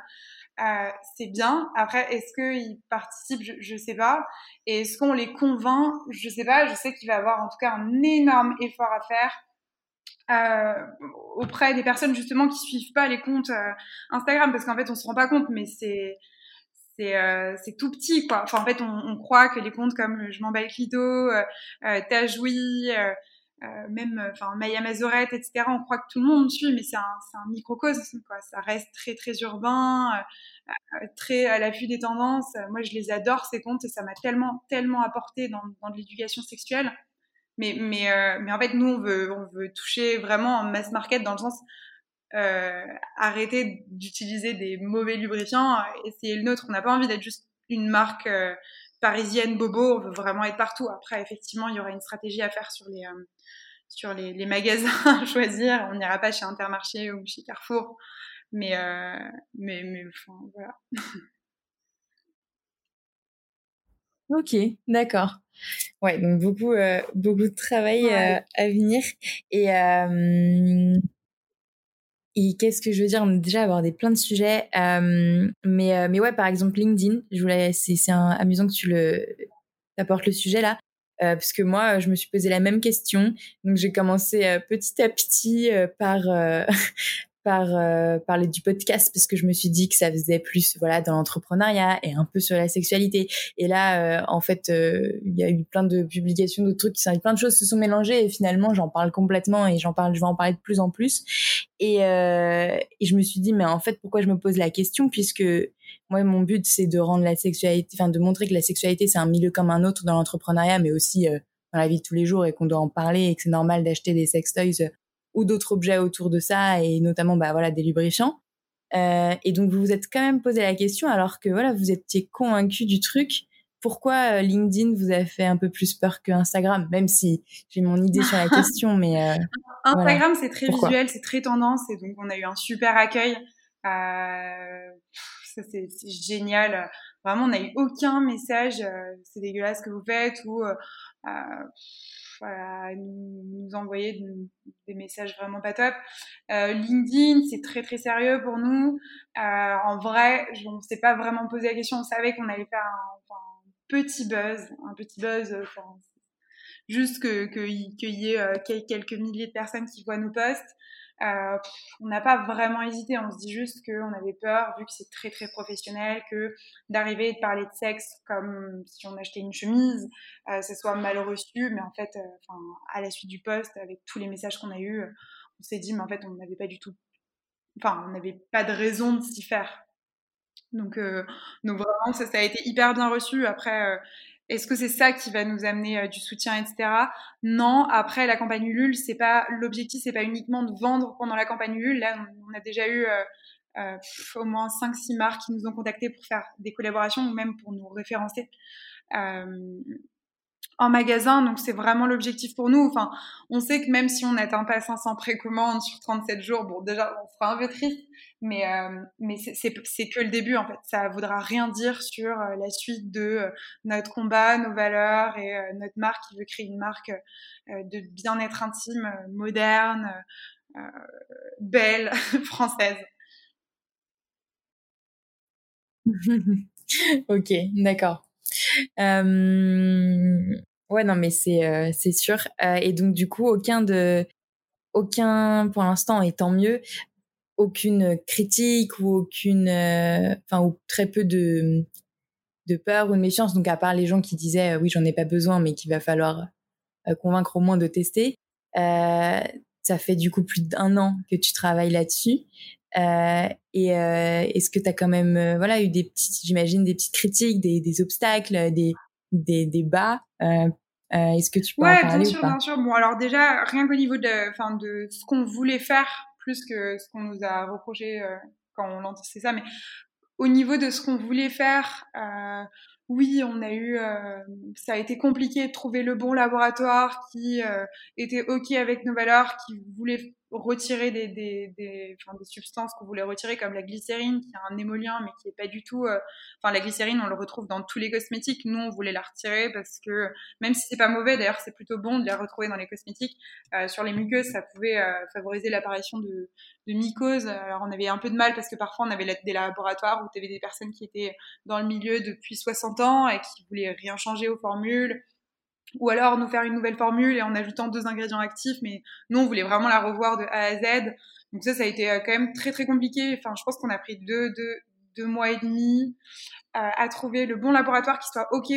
Euh, c'est bien. Après, est-ce qu'ils participent? Je, ne sais pas. Et est-ce qu'on les convainc? Je sais pas. Je sais qu'il va y avoir en tout cas un énorme effort à faire euh, auprès des personnes justement qui suivent pas les comptes euh, Instagram, parce qu'en fait, on se rend pas compte, mais c'est c'est tout petit quoi. Enfin, en fait, on, on, croit que les comptes comme je m'emballe clito, euh, t'as joui, euh, même euh, enfin Maya Mazorette, etc. On croit que tout le monde suit, mais c'est un, un, microcosme, quoi. Ça reste très très urbain, euh, très à l'affût des tendances. Moi, je les adore ces comptes et ça m'a tellement tellement apporté dans, dans de l'éducation sexuelle. Mais mais mais en fait, nous on veut on veut toucher vraiment en mass market dans le sens euh, arrêter d'utiliser des mauvais lubrifiants, essayer le nôtre. On n'a pas envie d'être juste une marque parisienne bobo, on veut vraiment être partout. Après, effectivement, il y aura une stratégie à faire sur les, euh, sur les, les, magasins à choisir. On n'ira pas chez Intermarché ou chez Carrefour. Mais, euh, mais, mais enfin, voilà. ok, d'accord. Ouais, donc beaucoup, euh, beaucoup de travail à venir. Et et qu'est-ce que je veux dire? On a déjà abordé plein de sujets, euh, mais euh, mais ouais, par exemple LinkedIn. Je voulais, c'est amusant que tu le apportes le sujet là, euh, parce que moi, je me suis posé la même question. Donc j'ai commencé petit à petit par par euh, parler du podcast parce que je me suis dit que ça faisait plus voilà dans l'entrepreneuriat et un peu sur la sexualité. Et là euh, en fait euh, il y a eu plein de publications d'autres trucs qui sont plein de choses se sont mélangées et finalement j'en parle complètement et j'en parle je vais en parler de plus en plus. Et, je me suis dit mais en fait pourquoi je me pose la question puisque moi mon but c'est de rendre la sexualité enfin de montrer que la sexualité c'est un milieu comme un autre dans l'entrepreneuriat mais aussi dans la vie de tous les jours et qu'on doit en parler et que c'est normal d'acheter des sex toys ou d'autres objets autour de ça et notamment bah voilà des lubrifiants. Euh, et donc vous vous êtes quand même posé la question alors que voilà vous étiez convaincu du truc. Pourquoi euh, LinkedIn vous a fait un peu plus peur que Instagram, même si j'ai mon idée sur la question, mais euh, Instagram c'est très visuel, c'est très tendance et donc on a eu un super accueil. Ça c'est génial. Vraiment on n'a eu aucun message, c'est dégueulasse ce que vous faites ou voilà, nous, envoyer des messages vraiment pas top. Euh, LinkedIn, c'est très très sérieux pour nous. Euh, en vrai, on ne s'est pas vraiment posé la question. On savait qu'on allait faire un, petit buzz, un petit buzz, juste qu'il y ait euh, quelques milliers de personnes qui voient nos posts. Euh, on n'a pas vraiment hésité, on se dit juste qu'on avait peur, vu que c'est très très professionnel, que d'arriver et de parler de sexe comme si on achetait une chemise, euh, ce soit mal reçu, mais en fait, euh, à la suite du poste, avec tous les messages qu'on a eus, on s'est dit, mais en fait, on n'avait pas du tout, enfin, on n'avait pas de raison de s'y faire. Donc, euh, donc vraiment, ça, ça, a été hyper bien reçu. Après, est-ce que c'est ça qui va nous amener euh, du soutien, etc. Non. Après, la campagne Ulule, c'est pas l'objectif, c'est pas uniquement de vendre pendant la campagne Ulule. Là, on, a déjà eu euh, euh, au moins 5-6 marques qui nous ont contactés pour faire des collaborations ou même pour nous référencer. en magasin. Donc c'est vraiment l'objectif pour nous. Enfin, on sait que même si on n'atteint pas 500 précommandes sur 37 jours, bon déjà on sera un peu triste, mais euh, mais c'est que le début en fait. Ça voudra rien dire sur euh, la suite de euh, notre combat, nos valeurs et notre marque qui veut créer une marque de bien-être intime, moderne, belle, française. ok, d'accord. Ouais, non, mais c'est c'est sûr. Et donc du coup, aucun de aucun pour l'instant, et tant mieux, aucune critique ou aucune, enfin ou très peu de de peur ou de méfiance. Donc à part les gens qui disaient oui, j'en ai pas besoin, mais qu'il va falloir convaincre au moins de tester. ça fait du coup plus d'un an que tu travailles là-dessus. Euh, et euh, est-ce que tu as quand même euh, voilà eu des petites j'imagine des petites critiques, des, des obstacles, des des, des bas Est-ce que tu peux ouais, en parler bien sûr, bien sûr. Bon, alors déjà, rien qu'au niveau de, enfin, de ce qu'on voulait faire, plus que ce qu'on nous a reproché quand on lançait ça, mais au niveau de ce qu'on voulait faire, euh, oui, on a eu, euh, ça a été compliqué de trouver le bon laboratoire qui euh, était ok avec nos valeurs, qui voulait retirer des, des, des, enfin, des substances qu'on voulait retirer, comme la glycérine, qui est un émolien, mais qui est pas du tout. Euh, enfin, la glycérine, on le retrouve dans tous les cosmétiques. Nous, on voulait la retirer parce que même si c'est pas mauvais, d'ailleurs, c'est plutôt bon de la retrouver dans les cosmétiques. Euh, sur les muqueuses, ça pouvait euh, favoriser l'apparition de, de mycoses. Alors, on avait un peu de mal parce que parfois, on avait des laboratoires où tu avais des personnes qui étaient dans le milieu depuis 60 ans et qui voulaient rien changer aux formules ou alors nous faire une nouvelle formule et en ajoutant deux ingrédients actifs, mais nous on voulait vraiment la revoir de A à Z. Donc ça, ça a été euh, quand même très très compliqué. Enfin, je pense qu'on a pris deux, deux, deux mois et demi euh, à trouver le bon laboratoire qui soit ok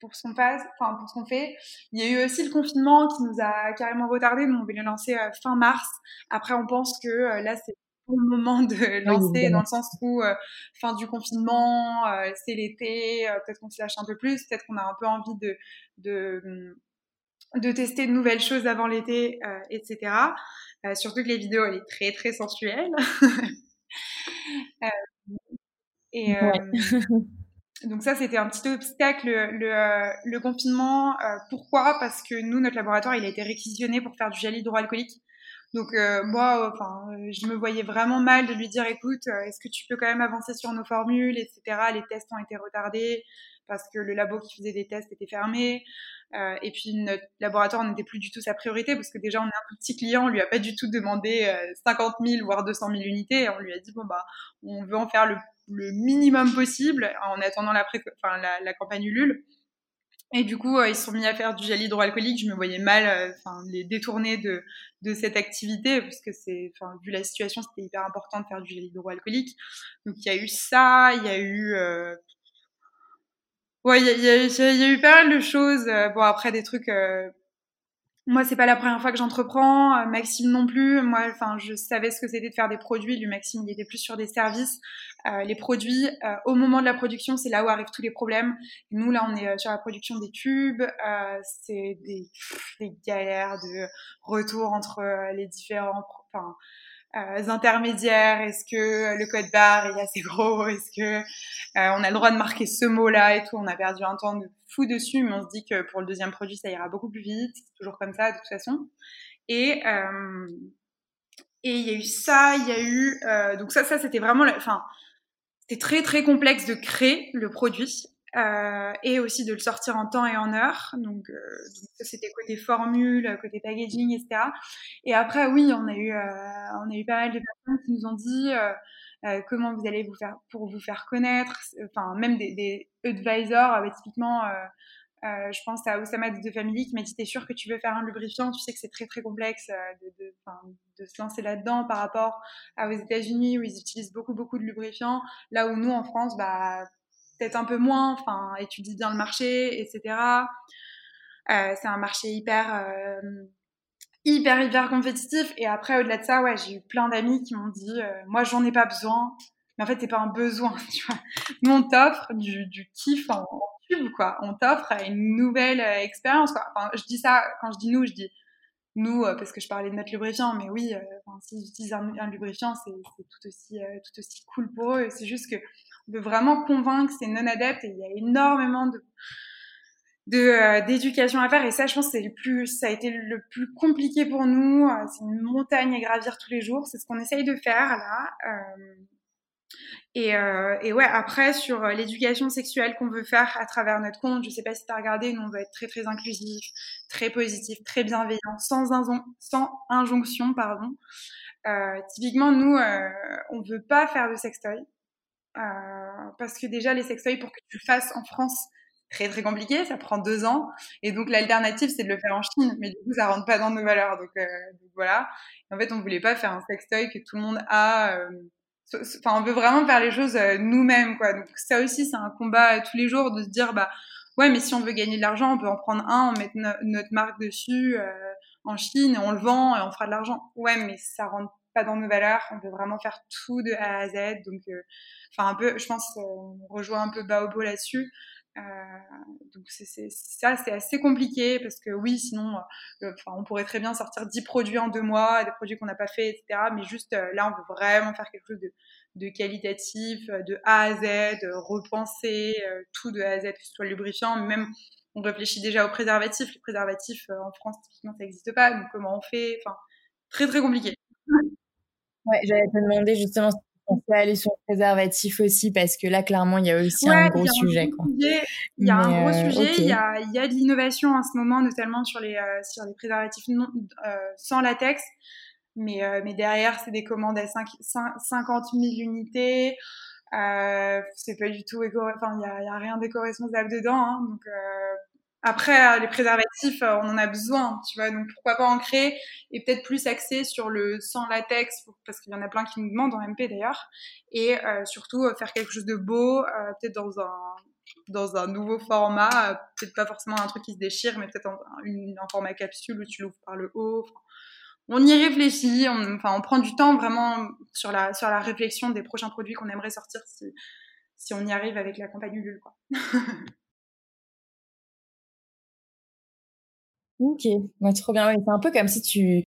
pour ce qu'on passe, enfin pour ce qu'on fait. Il y a eu aussi le confinement qui nous a carrément retardé. Nous on voulait lancer euh, fin mars. Après, on pense que là c'est le moment de lancer dans le sens où fin du confinement, c'est l'été, peut-être qu'on se lâche un peu plus, peut-être qu'on a un peu envie de, de, de tester de nouvelles choses avant l'été, etc. surtout que les vidéos, elle est très très sensuelle. et donc ça, c'était un petit obstacle, le, le confinement. pourquoi? Parce que nous, notre laboratoire, il a été réquisitionné pour faire du gel hydroalcoolique. Donc euh, moi, enfin, euh, je me voyais vraiment mal de lui dire, écoute, euh, est-ce que tu peux quand même avancer sur nos formules, etc. Les tests ont été retardés parce que le labo qui faisait des tests était fermé. Euh, et puis notre laboratoire n'était plus du tout sa priorité parce que déjà on est un petit client, on lui a pas du tout demandé 50 000 voire 200 000 unités. on lui a dit bon bah on veut en faire le, le minimum possible en attendant la, enfin, la, la campagne Ulule. Et du coup, euh, ils sont mis à faire du gel hydroalcoolique. Je me voyais mal, euh, enfin, les détourner de, de cette activité, parce que vu la situation, c'était hyper important de faire du gel hydroalcoolique. Donc, il y a eu ça, il y a eu, euh... ouais, il y y, a, eu pas mal de choses. Euh, bon, après des trucs moi, c'est pas la première fois que j'entreprends. Euh, Maxime non plus. Moi, enfin, je savais ce que c'était de faire des produits. Lui, Maxime, il était plus sur des services. Euh, les produits, euh, au moment de la production, c'est là où arrivent tous les problèmes. Nous, là, on est euh, sur la production des tubes. c'est des, des, galères de retour entre les différents, enfin, euh, intermédiaires Est-ce que le code barre est assez gros? Est-ce que euh, on a le droit de marquer ce mot-là et tout? On a perdu un temps de fou dessus, mais on se dit que pour le deuxième produit, ça ira beaucoup plus vite. C'est toujours comme ça de toute façon. Et euh, et il y a eu ça, il y a eu euh, donc ça, ça c'était vraiment, enfin, c'était très très complexe de créer le produit. Euh, et aussi de le sortir en temps et en heure. Donc, euh, c'était côté formule, côté packaging, etc. Et après oui, on a eu euh, on a eu pas mal de personnes qui nous ont dit euh, euh, comment vous allez vous faire pour vous faire connaître. Enfin même des, des advisors, typiquement. je pense à Oussama de Family qui m'a dit T'es sûr que tu veux faire un lubrifiant? Tu sais que c'est très très complexe de, de, de se lancer là-dedans par rapport aux États-Unis où ils utilisent beaucoup beaucoup de lubrifiants. Là où nous en France, bah peut-être un peu moins, enfin, étudie bien le marché, etc. Euh, c'est un marché hyper, euh, hyper, hyper compétitif. Et après, au-delà de ça, ouais, j'ai eu plein d'amis qui m'ont dit, euh, moi, j'en ai pas besoin. Mais en fait, c'est pas un besoin, tu. Nous, on t'offre du, kiff en, tube, quoi. On t'offre une nouvelle expérience, quoi. Enfin, je dis ça, quand je dis nous, je dis nous, parce que je parlais de notre lubrifiant, mais oui, enfin, s'ils utilisent un, lubrifiant, c'est tout aussi, tout aussi cool pour eux. C'est juste que de vraiment convaincre ces non-adeptes. Et il y a énormément de d'éducation à faire et ça je pense c'est le plus ça a été le plus compliqué pour nous c'est une montagne à gravir tous les jours c'est ce qu'on essaye de faire là et, euh, et ouais, après, sur euh, l'éducation sexuelle qu'on veut faire à travers notre compte, je sais pas si tu as regardé, nous, on veut être très, très inclusif, très positif, très bienveillant, sans, sans injonction, pardon. Euh, typiquement, nous, euh, on veut pas faire de sextoy. Parce que déjà, les sextoys, pour que tu le fasses en France, très très compliqué, ça prend deux ans. Et donc l'alternative, c'est de le faire en Chine, mais du coup, ça rentre pas dans nos valeurs. Donc, donc voilà. en fait, on voulait pas faire un sextoy que tout le monde a enfin on veut vraiment faire les choses euh, nous-mêmes quoi. Donc ça aussi c'est un combat euh, tous les jours de se dire bah ouais mais si on veut gagner de l'argent on peut en prendre un on met notre marque dessus euh, en Chine on le vend et on fera de l'argent. Ouais mais ça rentre pas dans nos valeurs. On veut vraiment faire tout de A à Z. Donc enfin un peu je pense on rejoint un peu Baobo là-dessus euh, donc ça, c'est assez compliqué parce que oui, sinon, euh, enfin, on pourrait très bien sortir 10 produits en deux mois, des produits qu'on n'a pas fait, etc. Mais juste euh, là, on veut vraiment faire quelque chose de, de qualitatif, de A à Z, repenser tout de A à Z, que ce soit lubrifiant, même on réfléchit déjà aux préservatifs. Les préservatifs en France, typiquement, ça n'existe pas. Donc comment on fait? Enfin, très très compliqué. Ouais, j'allais te demander justement on peut aller sur le préservatif aussi parce que là, clairement, il y a aussi un gros sujet. Il y a un gros sujet. Il y a, y a de l'innovation en ce moment, notamment sur les, euh, sur les préservatifs non, euh, sans latex. Mais, euh, mais derrière, c'est des commandes à 5, 50 000 unités. c'est pas du tout éco... Enfin, il y a, y a rien d'éco-responsable dedans. Hein, donc, après, euh, les préservatifs, euh, on en a besoin, tu vois, donc pourquoi pas en créer et peut-être plus axé sur le sans latex, parce qu'il y en a plein qui nous demandent en MP d'ailleurs, et euh, surtout faire quelque chose de beau, peut-être dans un dans un nouveau format, peut-être pas forcément un truc qui se déchire, mais peut-être un, un, format capsule où tu l'ouvres par le haut. on y réfléchit, on, enfin, on prend du temps vraiment sur la, sur la réflexion des prochains produits qu'on aimerait sortir si, si on y arrive avec la compagnie Ulule, quoi. Ok, ouais, trop bien. c'est un peu comme si tu,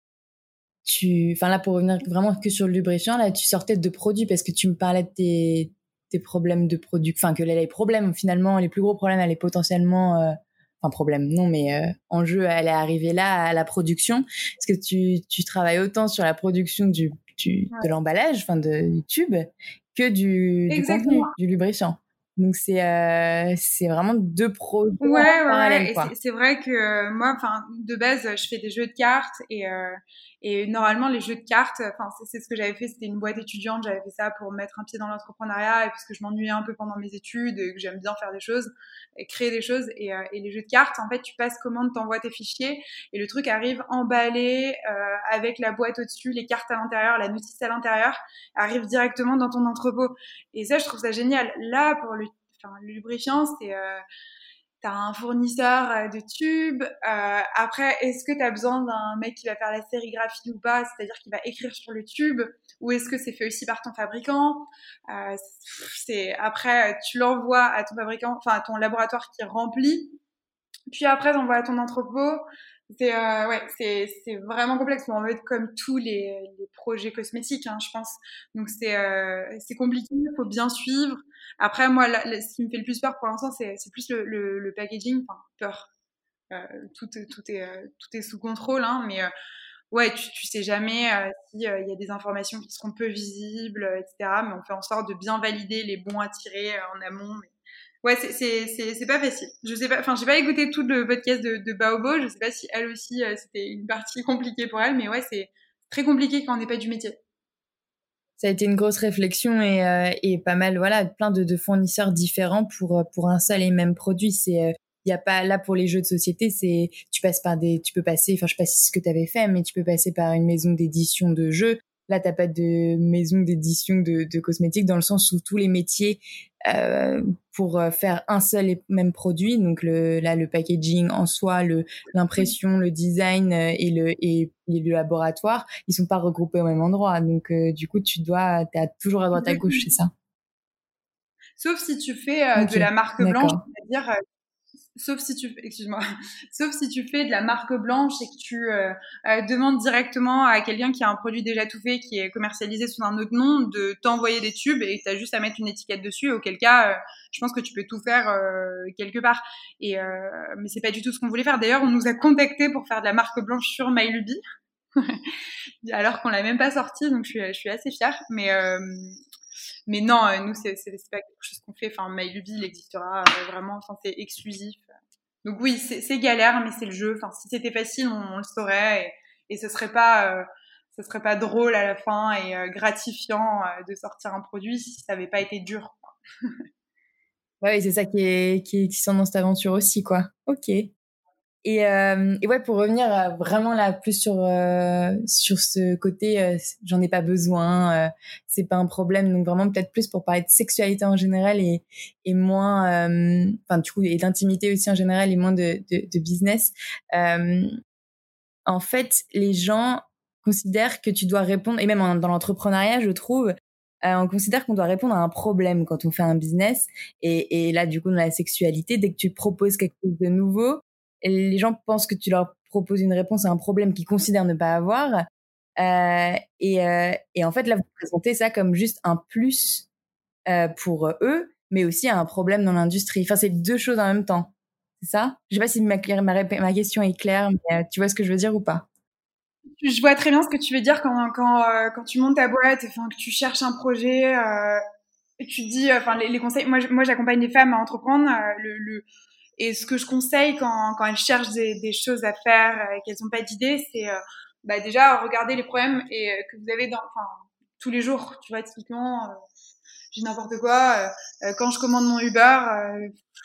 tu, enfin là pour revenir vraiment que sur le lubrifiant, là tu sortais de produits parce que tu me parlais de tes, tes problèmes de produits, enfin que les problèmes finalement, les plus gros problèmes allaient potentiellement, euh, enfin problème non, mais euh, en jeu elle est arrivée là à la production. Est-ce que tu, tu travailles autant sur la production du, du de l'emballage, enfin de, du tube, que du, du contenu, du lubrifiant? Donc c'est euh, c'est vraiment deux projets ouais, parallèles. Ouais, C'est vrai que moi, enfin de base, je fais des jeux de cartes et euh, et normalement les jeux de cartes, enfin c'est ce que j'avais fait, c'était une boîte étudiante, j'avais fait ça pour mettre un pied dans l'entrepreneuriat et parce que je m'ennuyais un peu pendant mes études et que j'aime bien faire des choses et créer des choses et, euh, et les jeux de cartes, en fait tu passes commande, t'envoies tes fichiers et le truc arrive emballé euh, avec la boîte au-dessus, les cartes à l'intérieur, la notice à l'intérieur, arrive directement dans ton entrepôt et ça je trouve ça génial. Là pour le enfin, le lubrifiant, c'est euh, tu un fournisseur euh, de tubes. Euh, après, est-ce que tu as besoin d'un mec qui va faire la sérigraphie ou pas, c'est-à-dire qui va écrire sur le tube, ou est-ce que c'est fait aussi par ton fabricant euh, C'est après, tu l'envoies à ton fabricant, enfin à ton laboratoire qui remplit. Puis après, t'envoies à ton entrepôt. C'est euh, ouais, c'est vraiment complexe. Mais en fait, comme tous les, projets cosmétiques, hein, je pense. Donc c'est euh, c'est compliqué. Il faut bien suivre. Après, moi, ce qui me fait le plus peur pour l'instant, c'est plus le, packaging. Peur. Euh, tout tout est tout est sous contrôle, hein, mais ouais, tu, tu sais jamais s'il y a des informations qui seront peu visibles, etc. Mais on fait en sorte de bien valider les bons à tirer en amont. Ouais, c'est pas facile. Je sais pas, enfin, j'ai pas écouté tout le podcast de, de Baobo. Je sais pas si elle aussi, euh, c'était une partie compliquée pour elle, mais ouais, c'est très compliqué quand on n'est pas du métier. Ça a été une grosse réflexion et, euh, et pas mal, voilà, plein de, de, fournisseurs différents pour, euh, pour un seul et même produit. C'est, il y a pas là pour les jeux de société, c'est tu passes par des, tu peux passer, enfin, je sais pas si ce que tu avais fait, mais tu peux passer par une maison d'édition de jeux. Là, t'as pas de maison d'édition de, de, cosmétiques dans le sens où tous les métiers euh, pour euh, faire un seul et même produit. Donc le, là, le packaging en soi, le l'impression, le design euh, et le et, le laboratoire, ils sont pas regroupés au même endroit. Donc euh, du coup, tu dois, t'as toujours à droite à gauche, c'est ça? Sauf si tu fais de la marque blanche, c'est-à-dire sauf si tu excuse-moi. Sauf si tu fais de la marque blanche et que tu euh, euh, demandes directement à quelqu'un qui a un produit déjà tout fait qui est commercialisé sous un autre nom de t'envoyer des tubes et tu as juste à mettre une étiquette dessus auquel cas euh, je pense que tu peux tout faire quelque part. Et mais c'est pas du tout ce qu'on voulait faire. D'ailleurs on nous a contacté pour faire de la marque blanche sur MyLuby. Alors qu'on l'a même pas sorti donc je suis, je suis assez fière. Mais mais non, euh, nous, c'est pas quelque chose qu'on fait. Enfin, MyLuby, il existera euh, vraiment. Enfin, c'est exclusif. Donc oui, c'est galère, mais c'est le jeu. Enfin, si c'était facile, on, le saurait et, ce serait pas, euh, ce serait pas drôle à la fin et gratifiant de sortir un produit si ça n'avait pas été dur. ouais, c'est ça qui est, qui est excitant dans cette aventure aussi, quoi. Ok. Et, euh, et, ouais, pour revenir vraiment là plus sur euh, sur ce côté, euh, j'en ai pas besoin, euh, c'est pas un problème. Donc vraiment peut-être plus pour parler de sexualité en général et et moins, euh, enfin du coup et d'intimité aussi en général et moins de de, de business. en fait, les gens considèrent que tu dois répondre et même dans l'entrepreneuriat, je trouve, on considère qu'on doit répondre à un problème quand on fait un business. Et, et là, du coup, dans la sexualité, dès que tu proposes quelque chose de nouveau, les gens pensent que tu leur proposes une réponse à un problème qu'ils considèrent ne pas avoir. Euh, et, euh, et, en fait, là, vous présentez ça comme juste un plus euh, pour eux, mais aussi un problème dans l'industrie. Enfin, c'est deux choses en même temps. C'est ça? Je sais pas si ma, question est claire, mais euh, tu vois ce que je veux dire ou pas? Je vois très bien ce que tu veux dire quand, quand, euh, quand tu montes ta boîte, que tu cherches un projet, et tu dis, enfin, les, conseils. Moi, j'accompagne les femmes à entreprendre. le et ce que je conseille quand, quand elles cherchent des, des choses à faire et qu'elles n'ont pas d'idées, c'est euh, bah déjà regarder les problèmes et, euh, que vous avez dans, enfin, tous les jours. Tu vois, typiquement, euh, j'ai n'importe quoi. quand je commande mon Uber,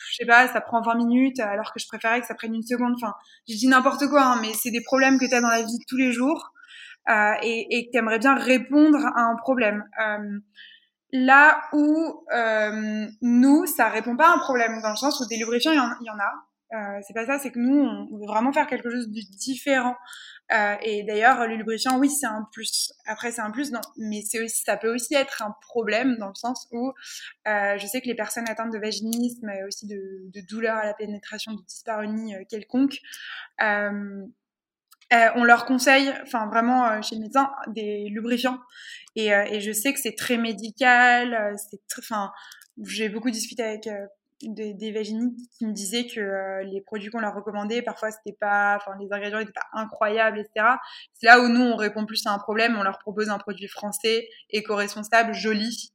je sais pas, ça prend 20 minutes alors que je préférais que ça prenne une seconde. Enfin, je dis n'importe quoi, hein, mais c'est des problèmes que tu as dans la vie tous les jours et, et que tu aimerais bien répondre à un problème. Là où euh, nous, ça répond pas à un problème, dans le sens où des lubrifiants, il y en, a. Euh, c'est pas ça, c'est que nous, on veut vraiment faire quelque chose de différent. Euh, et d'ailleurs, le lubrifiant, oui, c'est un plus. Après, c'est un plus, non. Mais c'est aussi, ça peut aussi être un problème dans le sens où euh, je sais que les personnes atteintes de vaginisme et aussi de, douleurs à la pénétration de dyspareunie euh, quelconque, euh, euh, on leur conseille, enfin vraiment euh, chez le médecin, des lubrifiants. Et, euh, et je sais que c'est très médical. c'est enfin, j'ai beaucoup discuté avec des, des vaginistes qui me disaient que les produits qu'on leur recommandait, parfois c'était pas, enfin les ingrédients étaient pas incroyables, etc. C'est là où nous on répond plus à un problème, on leur propose un produit français, éco-responsable, joli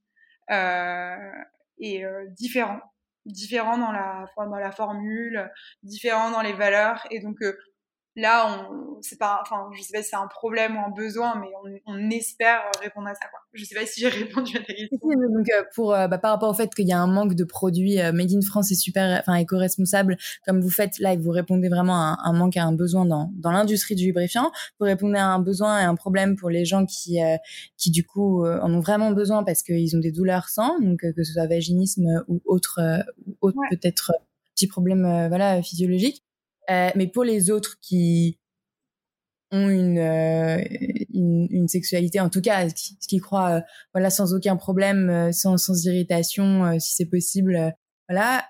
et différent, différent dans la dans la formule, différent dans les valeurs. Et donc là, on, c'est pas, enfin, je sais pas si c'est un problème ou un besoin, mais on, on espère répondre à ça, quoi. Je sais pas si j'ai répondu à ta question. Donc, euh, pour, euh, bah, par rapport au fait qu'il y a un manque de produits euh, made in France et super, enfin, éco-responsable, comme vous faites là, et vous répondez vraiment à un, manque, à un besoin dans, dans l'industrie du lubrifiant, vous répondez à un besoin et un problème pour les gens qui, qui du coup, en ont vraiment besoin parce qu'ils ont des douleurs sans, donc que ce soit vaginisme ou autre, autre peut-être petit problème, voilà, physiologique. Euh, mais pour les autres qui ont une, euh, une, une, sexualité, en tout cas, qui, qui croient, euh, voilà, sans aucun problème, sans, sans irritation, si c'est possible, voilà.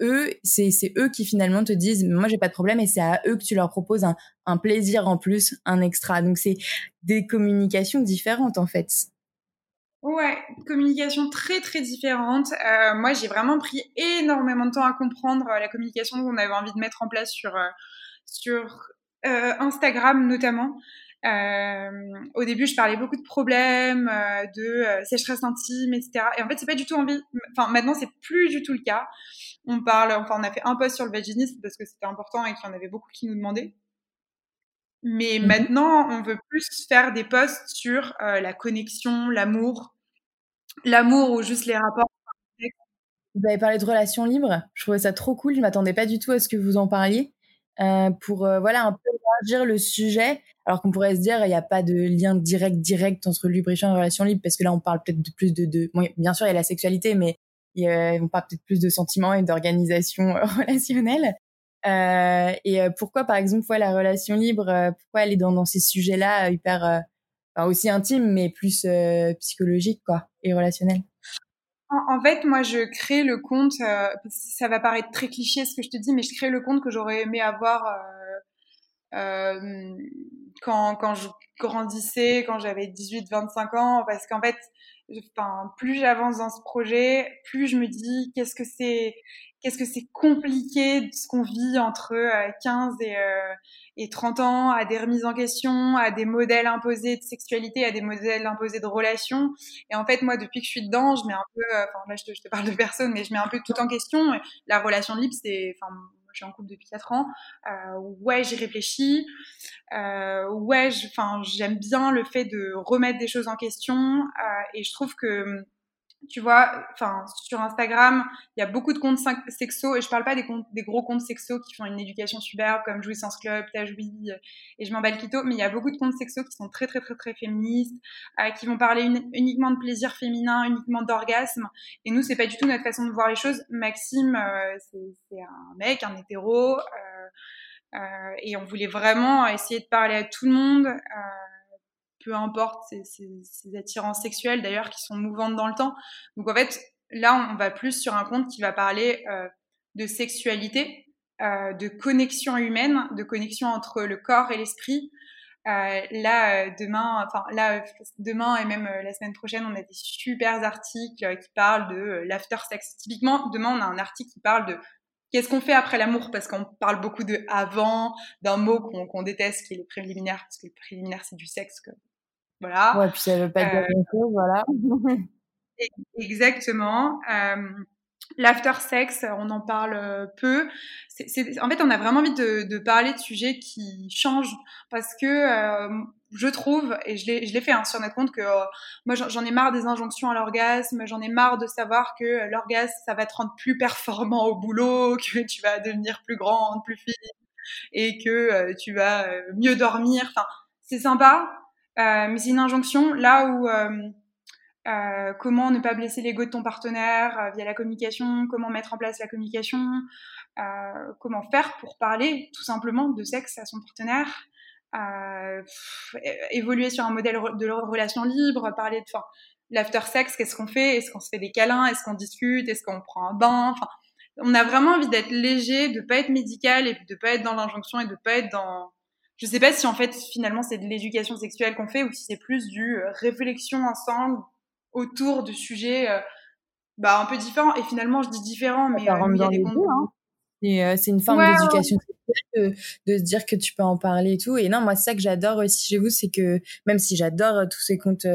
eux, c'est c'est eux qui finalement te disent, moi j'ai pas de problème, et c'est à eux que tu leur proposes un, un plaisir en plus, un extra. Donc c'est des communications différentes en fait. Ouais, communication très très différente. Euh, moi, j'ai vraiment pris énormément de temps à comprendre euh, la communication qu'on avait envie de mettre en place sur euh, sur euh, Instagram notamment. au début, je parlais beaucoup de problèmes, de sécheresse intime, etc. Et en fait, c'est pas du tout envie. Enfin, maintenant, c'est plus du tout le cas. On parle, enfin, on a fait un post sur le vaginisme parce que c'était important et qu'il y en avait beaucoup qui nous demandaient. Mais mmh maintenant, on veut plus faire des posts sur euh, la connexion, l'amour, l'amour ou juste les rapports. Vous avez parlé de relations libres. Je trouvais ça trop cool. Je m'attendais pas du tout à ce que vous en parliez. Euh, pour euh, voilà un peu élargir le sujet, alors qu'on pourrait se dire il n'y a pas de lien direct direct entre lubrifiant et relations libres parce que là on parle peut-être de plus de, de... Bon, bien sûr il y a la sexualité mais on parle peut-être plus de sentiments et d'organisation relationnelle. Euh, et euh, pourquoi, par exemple, ouais, la relation libre, euh, pourquoi elle est dans, ces sujets-là hyper, enfin, aussi intimes, mais plus psychologiques, quoi, et relationnels en, fait, moi, je crée le compte. ça va paraître très cliché ce que je te dis, mais je crée le compte que j'aurais aimé avoir quand, quand je grandissais, quand j'avais 18-25 ans, parce qu'en fait, plus j'avance dans ce projet, plus je me dis qu'est-ce que c'est, qu'est-ce que c'est compliqué ce qu'on vit entre 15 euh, et, euh, et 30 ans, à des remises en question, à des modèles imposés de sexualité, à des modèles imposés de relations. Et en fait, moi, depuis que je suis dedans, je mets un peu, euh, enfin là, je te, je te, parle de personne, mais je mets un peu tout en question. La relation libre, c'est, enfin, je suis en couple depuis 4 ans. Euh, ouais, j'y réfléchis. Euh, ouais, enfin, j'aime bien le fait de remettre des choses en question. Euh, et je trouve que tu vois, enfin, sur Instagram, il y a beaucoup de comptes sexo, et je parle pas des, comptes, des gros comptes sexo qui font une éducation superbe comme Jouissance Club, Tajoui, et je m'emballe quito, mais il y a beaucoup de comptes sexo qui sont très, très, très, très féministes, euh, qui vont parler uniquement de plaisir féminin, uniquement d'orgasme, et nous, c'est pas du tout notre façon de voir les choses. Maxime, euh, c'est un mec, un hétéro, euh, euh, et on voulait vraiment essayer de parler à tout le monde, euh, peu importe ces, ces, attirances sexuelles d'ailleurs qui sont mouvantes dans le temps. Donc en fait, là, on va plus sur un compte qui va parler euh, de sexualité, euh, de connexion humaine, de connexion entre le corps et l'esprit. Euh, là, demain, enfin là, demain et même la semaine prochaine, on a des super articles qui parlent de l'after sex. Typiquement, demain, on a un article qui parle de Qu'est-ce qu'on fait après l'amour Parce qu'on parle beaucoup de avant, d'un mot qu'on déteste qui est le préliminaire, parce que le préliminaire c'est du sexe, voilà. Ouais, puis ça veut pas dire euh, grand-chose, voilà. exactement. Euh, L'after sex, on en parle euh, peu. C en fait, on a vraiment envie de, de, parler de sujets qui changent parce que euh, je trouve, et je l'ai fait hein, sur notre compte, que euh, moi j'en ai marre des injonctions à l'orgasme, j'en ai marre de savoir que l'orgasme, ça va te rendre plus performant au boulot, que tu vas devenir plus grande, plus fine, et que tu vas mieux dormir. Enfin, c'est sympa, euh, mais c'est une injonction là où euh, euh, comment ne pas blesser l'ego de ton partenaire via la communication, comment mettre en place la communication, comment faire pour parler tout simplement de sexe à son partenaire, évoluer sur un modèle de relation libre, parler de l'after sex, qu'est-ce qu'on fait? Est-ce qu'on se fait des câlins? Est-ce qu'on discute? Est-ce qu'on prend un bain? Enfin, on a vraiment envie d'être léger, de pas être médical et de pas être dans l'injonction et de pas être dans je sais pas si en fait finalement c'est de l'éducation sexuelle qu'on fait ou si c'est plus du euh, réflexion ensemble autour de sujets euh, bah, un peu différents. Et finalement, je dis différents, mais ça euh, il y a des hein. c'est une forme d'éducation sexuelle de, se dire que tu peux en parler et tout. Et non, moi, c'est ça que j'adore aussi chez vous, c'est que même si j'adore tous ces comptes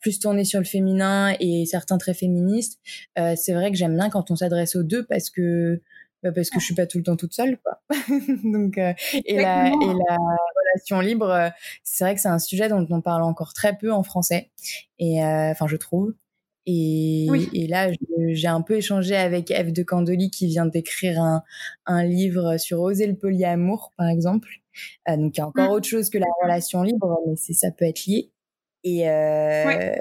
plus tournés sur le féminin et certains très féministes, c'est vrai que j'aime bien quand on s'adresse aux deux parce que bah parce que je suis pas tout le temps toute seule quoi. Donc euh, et la et la relation libre euh, c'est vrai que c'est un sujet dont on parle encore très peu en français. Et euh, enfin je trouve. Et, et là j'ai un peu échangé avec Eve de Candoli qui vient d'écrire un, un livre sur oser le polyamour par exemple. Donc il y a encore mmh. autre chose que la relation libre mais c'est ça peut être lié. Et euh,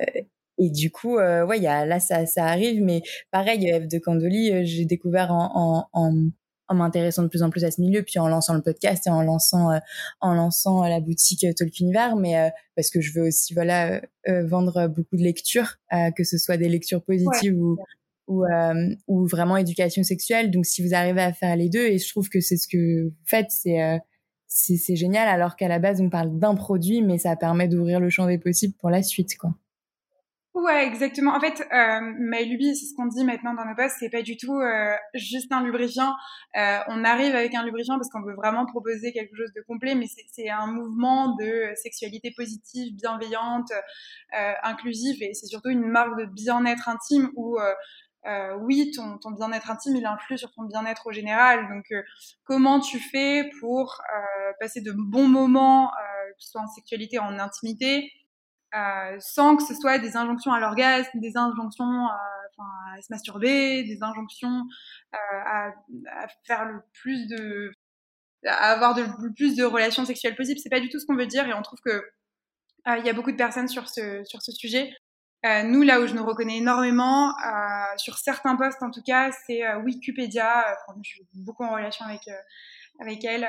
et du coup, euh, ouais, y a, là, ça, ça arrive, mais pareil, Eve de Candoli, euh, j'ai découvert en, en, en, en m'intéressant de plus en plus à ce milieu, puis en lançant le podcast et en lançant, euh, en lançant la boutique Tolkien mais parce que je veux aussi, voilà, vendre beaucoup de lectures, que ce soit des lectures positives ou ou, ou vraiment éducation sexuelle. Donc, si vous arrivez à faire les deux, et je trouve que c'est ce que vous faites, c'est c'est génial, alors qu'à la base, on parle d'un produit, mais ça permet d'ouvrir le champ des possibles pour la suite, quoi. Ouais, exactement. En fait, euh, c'est ce qu'on dit maintenant dans nos postes, c'est pas du tout euh, juste un lubrifiant. Euh, on arrive avec un lubrifiant parce qu'on veut vraiment proposer quelque chose de complet, mais c'est un mouvement de sexualité positive, bienveillante, euh, inclusive, et c'est surtout une marque de bien-être intime où euh, oui, ton, ton bien-être intime, il influe sur ton bien-être au général. Donc, euh, comment tu fais pour euh, passer de bons moments, que ce soit en sexualité, en intimité, euh, sans que ce soit des injonctions à l'orgasme, des injonctions à, à, se masturber, des injonctions euh, à, à, faire le plus de, à avoir le plus de relations sexuelles possibles. C'est pas du tout ce qu'on veut dire et on trouve que euh, il y a beaucoup de personnes sur ce sur ce sujet. Euh, nous, là où je nous reconnais énormément, euh, sur certains postes en tout cas, c'est Wikipédia. Je suis beaucoup en relation avec avec elle.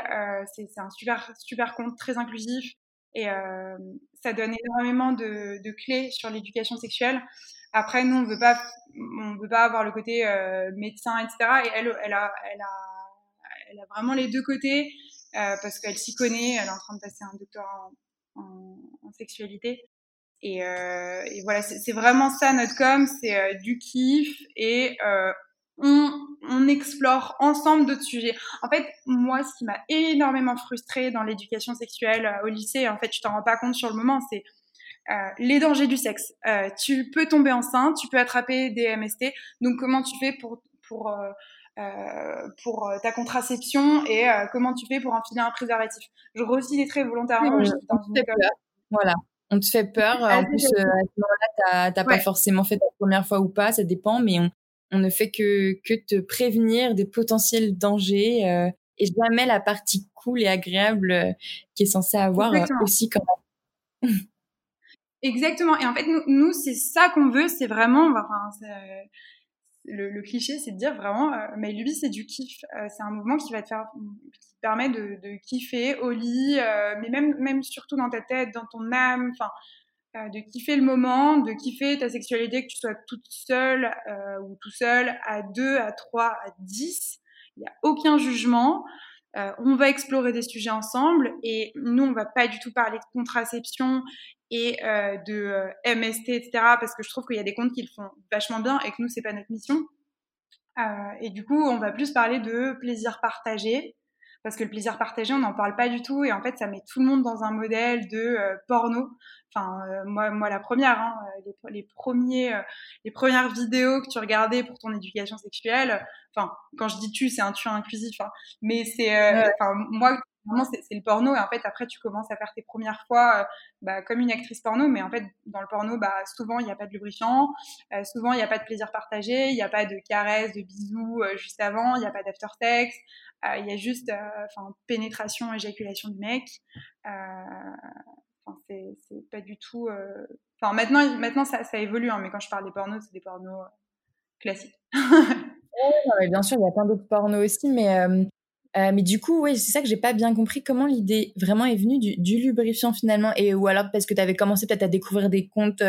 c'est un super super compte très inclusif et euh, ça donne énormément de, de clés sur l'éducation sexuelle. Après, nous, on veut pas, on veut pas avoir le côté médecin, etc. Et elle, elle a, elle a, elle a vraiment les deux côtés parce qu'elle s'y connaît. Elle est en train de passer un doctorat en, en sexualité. Et, euh, et voilà, c'est vraiment ça notre com, c'est euh, du kiff et euh, on, on, explore ensemble d'autres sujets. En fait, moi, ce qui m'a énormément frustrée dans l'éducation sexuelle euh, au lycée, en fait, tu t'en rends pas compte sur le moment, c'est euh, les dangers du sexe. Euh, tu peux tomber enceinte, tu peux attraper des MST. Donc, comment tu fais pour pour pour ta contraception et comment tu fais pour enfiler un préservatif? Je grossis les traits volontairement. dans une Voilà on te fait peur. en plus, à ce moment-là, t'as pas forcément fait la première fois ou pas, ça dépend, mais on, on ne fait que, que te prévenir des potentiels dangers euh, et jamais la partie cool et agréable euh, qui est censée avoir aussi quand même. Exactement. Et en fait, nous, nous c'est ça qu'on veut, c'est vraiment, enfin, le, le, cliché, c'est de dire vraiment, mais lui, c'est du kiff. c'est un mouvement qui va te faire, permet de, de kiffer au lit, euh, mais même, même surtout dans ta tête, dans ton âme, enfin, euh, de kiffer le moment, de kiffer ta sexualité, que tu sois toute seule euh, ou tout seul, à 2, à 3, à 10. Il n'y a aucun jugement. on va explorer des sujets ensemble et nous, on va pas du tout parler de contraception et de MST, etc. parce que je trouve qu'il y a des comptes qui le font vachement bien et que nous, c'est pas notre mission. et du coup, on va plus parler de plaisir partagé, parce que le plaisir partagé, on n'en parle pas du tout et en fait, ça met tout le monde dans un modèle de euh, porno. Enfin, euh, moi, moi, la première, hein, euh, les, les, premiers, les premières vidéos que tu regardais pour ton éducation sexuelle. Enfin, quand je dis tu, c'est un tu inclusif, hein, mais c'est, enfin, moi, c'est le porno. Et en fait après tu commences à faire tes premières fois bah, comme une actrice porno. Mais en fait dans le porno bah souvent il n'y a pas de lubrifiant. Souvent il n'y a pas de plaisir partagé. Il n'y a pas de caresses de bisous juste avant. Il n'y a pas d'aftertex euh, il y a juste euh, pénétration, éjaculation du mec. Euh, c'est pas du tout. Enfin, maintenant, maintenant ça, évolue, hein, mais quand je parle des pornos, c'est des pornos classiques. bien sûr, il y a plein d'autres pornos aussi, mais euh, mais du coup, oui, c'est ça que j'ai pas bien compris. Comment l'idée vraiment est venue du, du, lubrifiant finalement, et ou alors parce que tu avais commencé peut-être à découvrir des comptes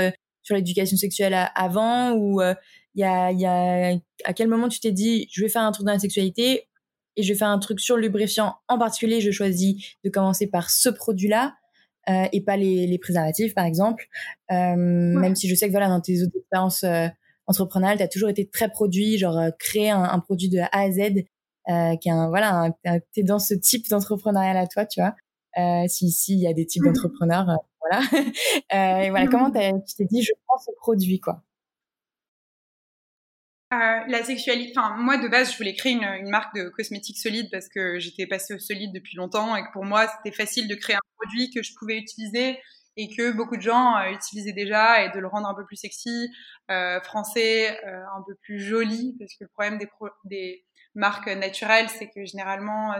sur l'éducation sexuelle avant, ou il y a, y a à quel moment tu t'es dit je vais faire un truc dans la sexualité, et je vais faire un truc sur le lubrifiant en particulier, je choisis de commencer par ce produit-là euh, et pas les, les, préservatifs, par exemple. Euh, Même si je sais que voilà, dans tes autres expériences euh, entrepreneuriales, tu as toujours été très produit, genre euh, créer un, un, produit de A à Z, euh, qui est un, voilà, tu es dans ce type d'entrepreneuriat à toi, tu vois. Euh, si si il y a des types mmh. d'entrepreneurs, voilà. et voilà, comment tu t'es dit, je prends ce produit, quoi? Euh, la sexualité, enfin moi de base je voulais créer une, une, marque de cosmétiques solides parce que j'étais passée au solide depuis longtemps et que pour moi c'était facile de créer un produit que je pouvais utiliser et que beaucoup de gens euh, utilisaient déjà et de le rendre un peu plus sexy, euh, français, euh, un peu plus joli parce que le problème des, des marques naturelles c'est que généralement euh,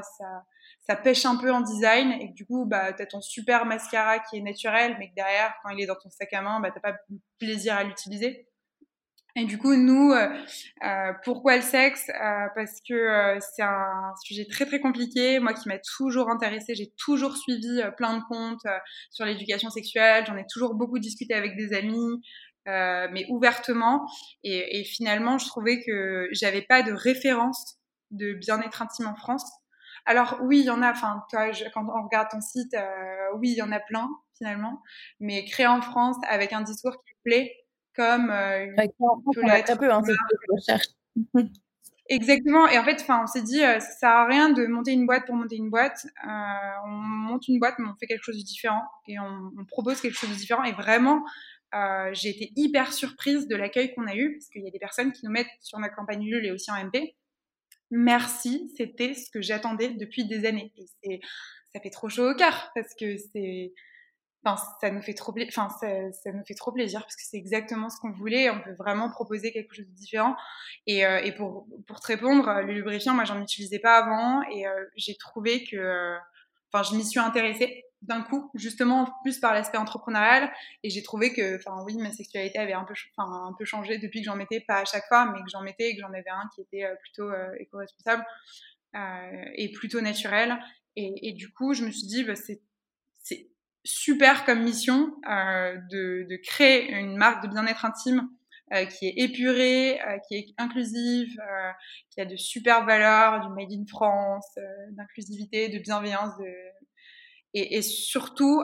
ça pêche un peu en design et que du coup bah t'as ton super mascara qui est naturel mais que derrière quand il est dans ton sac à main bah t'as pas plaisir à l'utiliser. Et du coup, nous, euh, euh, pourquoi le sexe? Parce que c'est un sujet très très compliqué. Moi, qui m'a toujours intéressée, j'ai toujours suivi plein de comptes sur l'éducation sexuelle. J'en ai toujours beaucoup discuté avec des amis, mais ouvertement. Et, et, finalement, je trouvais que j'avais pas de référence de bien-être intime en France. Alors oui, il y en a. Enfin, toi, je, quand on regarde ton site, oui, il y en a plein finalement. Mais créé en France avec un discours qui plaît comme euh, un peu, hein, Exactement. Et en fait, enfin, on s'est dit, euh, ça sert à rien de monter une boîte pour monter une boîte. Euh, on monte une boîte, mais on fait quelque chose de différent et on, on propose quelque chose de différent. Et vraiment, euh, j'ai été hyper surprise de l'accueil qu'on a eu parce qu'il y a des personnes qui nous mettent sur notre campagne Ulule et aussi en MP. Merci, c'était ce que j'attendais depuis des années. Et ça fait trop chaud au cœur parce que c'est Enfin, ça nous fait trop enfin ça, ça, nous fait trop plaisir parce que c'est exactement ce qu'on voulait on peut vraiment proposer quelque chose de différent et, euh, et pour pour te répondre le lubrifiant moi j'en utilisais pas avant et euh, j'ai trouvé que enfin je m'y suis intéressée d'un coup justement plus par l'aspect entrepreneurial. Et j'ai trouvé que enfin oui ma sexualité avait un peu un peu changé depuis que j'en mettais pas à chaque fois mais que j'en mettais et que j'en avais un qui était euh, plutôt éco-responsable et plutôt naturel. Et, et, du coup je me suis dit bah, c'est super comme mission euh, de, de, créer une marque de bien-être intime qui est épurée, qui est inclusive, qui a de super valeurs, du made in France, d'inclusivité, de bienveillance, de... Et, surtout,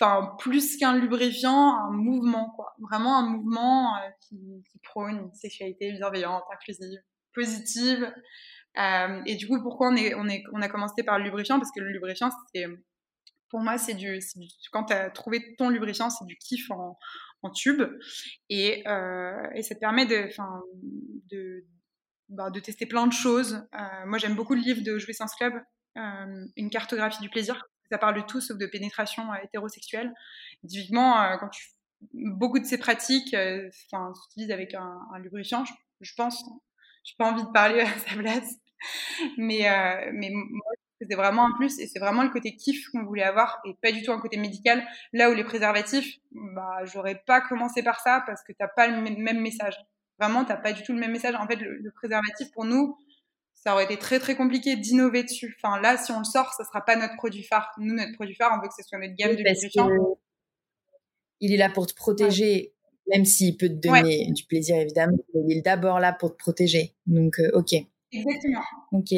enfin plus qu'un lubrifiant, un mouvement quoi, vraiment un mouvement qui, qui, prône une sexualité bienveillante, inclusive, positive. Euh, et du coup, pourquoi on, est, on, est, on a commencé par le lubrifiant? Parce que le lubrifiant, c'est pour moi, c'est du, quand tu as trouvé ton lubrifiant, c'est du kiff en, tube. Et, euh, et, ça te permet de, de, bah, de tester plein de choses. Euh, moi, j'aime beaucoup le livre de Jouissance Club, euh, Une cartographie du plaisir. Ça parle de tout sauf de pénétration euh, hétérosexuelle. Typiquement, euh, quand beaucoup de ces pratiques s'utilisent avec un, lubrifiant, je, je pense. J'ai pas envie de parler à sa place. Mais, euh, mais moi, c'était vraiment un plus et c'est vraiment le côté kiff qu'on voulait avoir et pas du tout un côté médical. Là où les préservatifs, bah, j'aurais pas commencé par ça parce que t'as pas le même message. Vraiment, t'as pas du tout le même message. En fait, le, préservatif pour nous, ça aurait été très très compliqué d'innover dessus. Enfin, là, si on le sort, ça sera pas notre produit phare. Nous, notre produit phare, on veut que ce soit notre gamme de lubrifiants. Il est là pour te protéger, même s'il peut te donner du plaisir, évidemment. Il est d'abord là pour te protéger. Donc, euh, ok. Exactement. Ok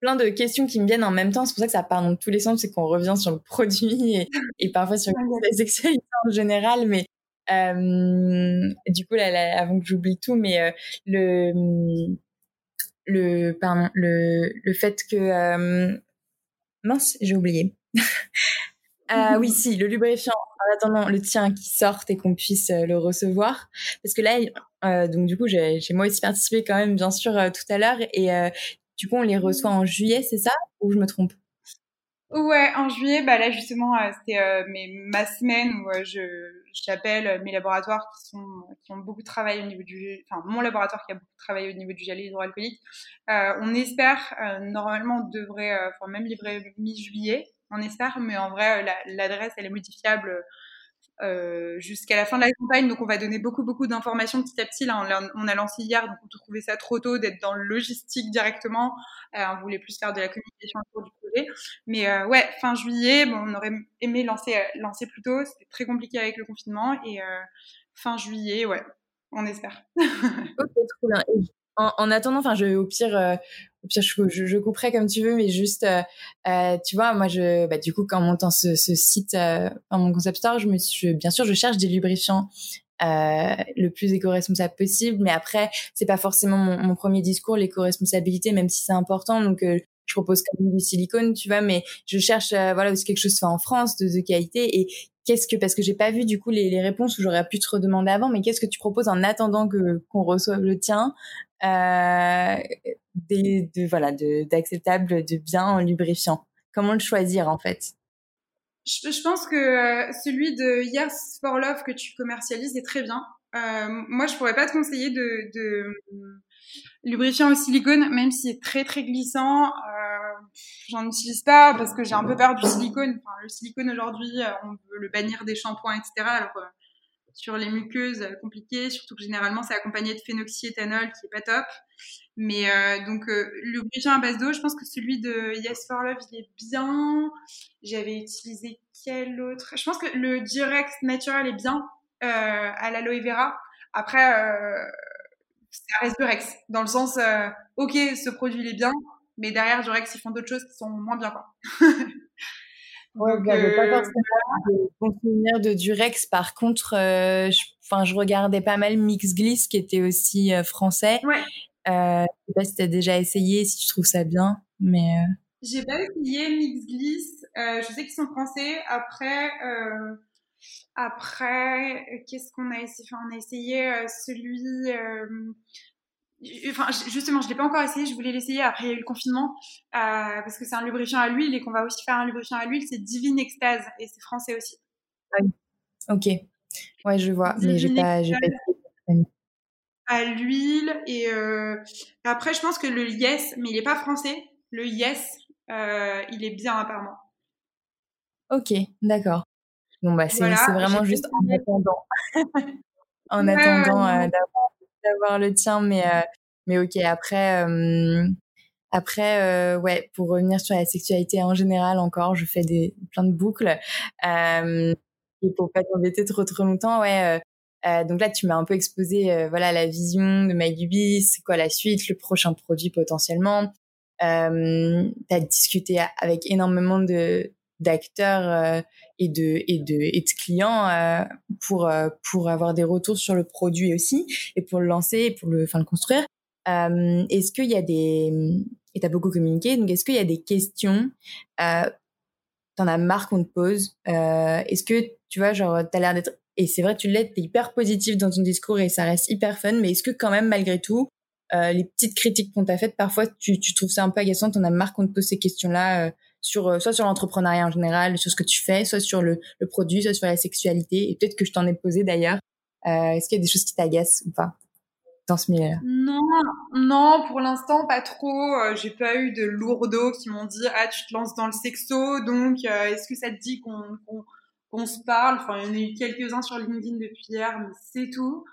plein de questions qui me viennent en même temps. C'est pour ça que ça part dans tous les sens, c'est qu'on revient sur le produit et, et parfois sur la sexualité en général. Mais euh, du coup, là, avant que j'oublie tout, mais euh, le le pardon, le le fait que euh, mince, j'ai oublié. Ah oui, si, le lubrifiant, en attendant le tien qui sorte et qu'on puisse euh, le recevoir. Parce que là, euh, donc du coup, j'ai moi aussi participé quand même, bien sûr, tout à l'heure. Et du coup, on les reçoit en juillet, c'est ça? Ou je me trompe? Ouais, en juillet, bah là justement, euh, c'était euh, ma semaine où euh, je j'appelle mes laboratoires qui sont qui ont beaucoup de travail au niveau du, enfin mon laboratoire qui a beaucoup de travail au niveau du gel hydroalcoolique. Euh, on espère, normalement, on devrait, enfin même livrer mi-juillet, on espère, mais en vrai, l'adresse elle est modifiable euh, jusqu'à la fin de la campagne. Donc, on va donner beaucoup, beaucoup d'informations petit à petit. Là, on a, lancé hier, donc on trouvait ça trop tôt d'être dans le logistique directement. Euh, on voulait plus faire de la communication autour du projet. Mais euh, ouais, fin juillet, bon, on aurait aimé lancer, euh, lancer plus tôt. C'était très compliqué avec le confinement. Et fin juillet, ouais, on espère. ok, trop bien. En, en, attendant, enfin, je, au pire, je, je, je, couperai comme tu veux, mais juste, euh, euh, tu vois, moi, je, bah, du coup, quand montant ce, ce site euh, en mon concept store, je me suis, bien sûr, je cherche des lubrifiants euh, le plus éco-responsable possible, mais après, c'est pas forcément mon, premier discours, l'éco-responsabilité, même si c'est important. Donc, euh, je propose quand même du silicone, tu vois, mais je cherche, euh, voilà, aussi quelque chose soit en France de, qualité et qu'est-ce que parce que j'ai pas vu du coup les, les réponses où j'aurais pu te redemander avant mais qu'est-ce que tu proposes en attendant que qu'on reçoive le tien euh, des, de voilà d'acceptable de, de, bien en lubrifiant. Comment le choisir en fait? Je, je pense que euh, celui de Yes for Love que tu commercialises est très bien. Euh, moi je pourrais pas te conseiller de, lubrifiant au silicone même s'il est très très glissant. Euh, j'en utilise pas parce que j'ai un peu peur du silicone. Le silicone aujourd'hui euh, on veut le bannir des shampoings etc alors euh, sur les muqueuses euh, compliquées, surtout que généralement c'est accompagné de phénoxyéthanol qui est pas top. Mais euh, donc euh, le lubrifiant à base d'eau, je pense que celui de Yes for Love il est bien. J'avais utilisé quel autre? Je pense que le Direct Natural est bien euh, à l'aloe vera. Après, ça reste Durex dans le sens, ok, ce produit il est bien, mais derrière Durex ils font d'autres choses qui sont moins bien quoi. Ouais, Donc, euh, pas forcément de de Durex. Par contre, euh, je, enfin, je regardais pas mal Mix Gliss, qui était aussi euh, français. Ouais. Euh, je sais pas si t'as déjà essayé, si tu trouves ça bien, mais. Euh... J'ai pas essayé Mix Gliss. Euh, je sais qu'ils sont français. Après, après, qu'est-ce qu'on a essayé? Enfin, on a essayé celui enfin justement je l'ai pas encore essayé je voulais l'essayer après il y a eu le confinement euh, parce que c'est un lubrifiant à l'huile et qu'on va aussi faire un lubrifiant à l'huile c'est Divine Extase et c'est français aussi. Oui. ok. Ouais je vois Divine mais j'ai pas j'ai pas à l'huile et euh, après je pense que le Yes mais il est pas français. Le Yes euh, il est bien apparemment. Ok d'accord. Bon bah c'est voilà, vraiment juste en attendant. En ouais, attendant d'avoir d'avoir le tien, mais euh, mais ok. Après, euh, après, euh, ouais, pour revenir sur la sexualité en général, encore, je fais des plein de boucles. Et pour pas t'embêter trop trop longtemps, ouais. Euh, donc là, tu m'as un peu exposé voilà la vision de MyGubi, c'est quoi la suite, le prochain produit potentiellement. Euh, tu as discuté avec énormément de d'acteurs euh, et de et de et de clients euh, pour pour avoir des retours sur le produit aussi et pour le lancer et pour le enfin le construire. est-ce qu'il y a des et t'as beaucoup communiqué donc est-ce qu'il y a des questions t'en as marre qu'on te pose Est-ce que tu vois genre t'as l'air d'être et c'est vrai, tu l'es, t'es hyper positif dans ton discours et ça reste hyper fun. Mais est-ce que quand même, malgré tout, euh, les petites critiques qu'on t'a faites, parfois, tu, tu trouves ça un peu agaçant, t'en as marre qu'on te pose ces questions-là, euh, sur euh, soit sur l'entrepreneuriat en général, sur ce que tu fais, soit sur le, le produit, soit sur la sexualité. Et peut-être que je t'en ai posé d'ailleurs. Euh, est-ce qu'il y a des choses qui t'agacent ou pas dans ce milieu-là? Non, non, pour l'instant pas trop. J'ai pas eu de lourdeaux qui m'ont dit ah tu te lances dans le sexo, donc est-ce que ça te dit qu'on qu'on se parle? Enfin, il y en a eu quelques-uns sur LinkedIn depuis hier, mais c'est tout.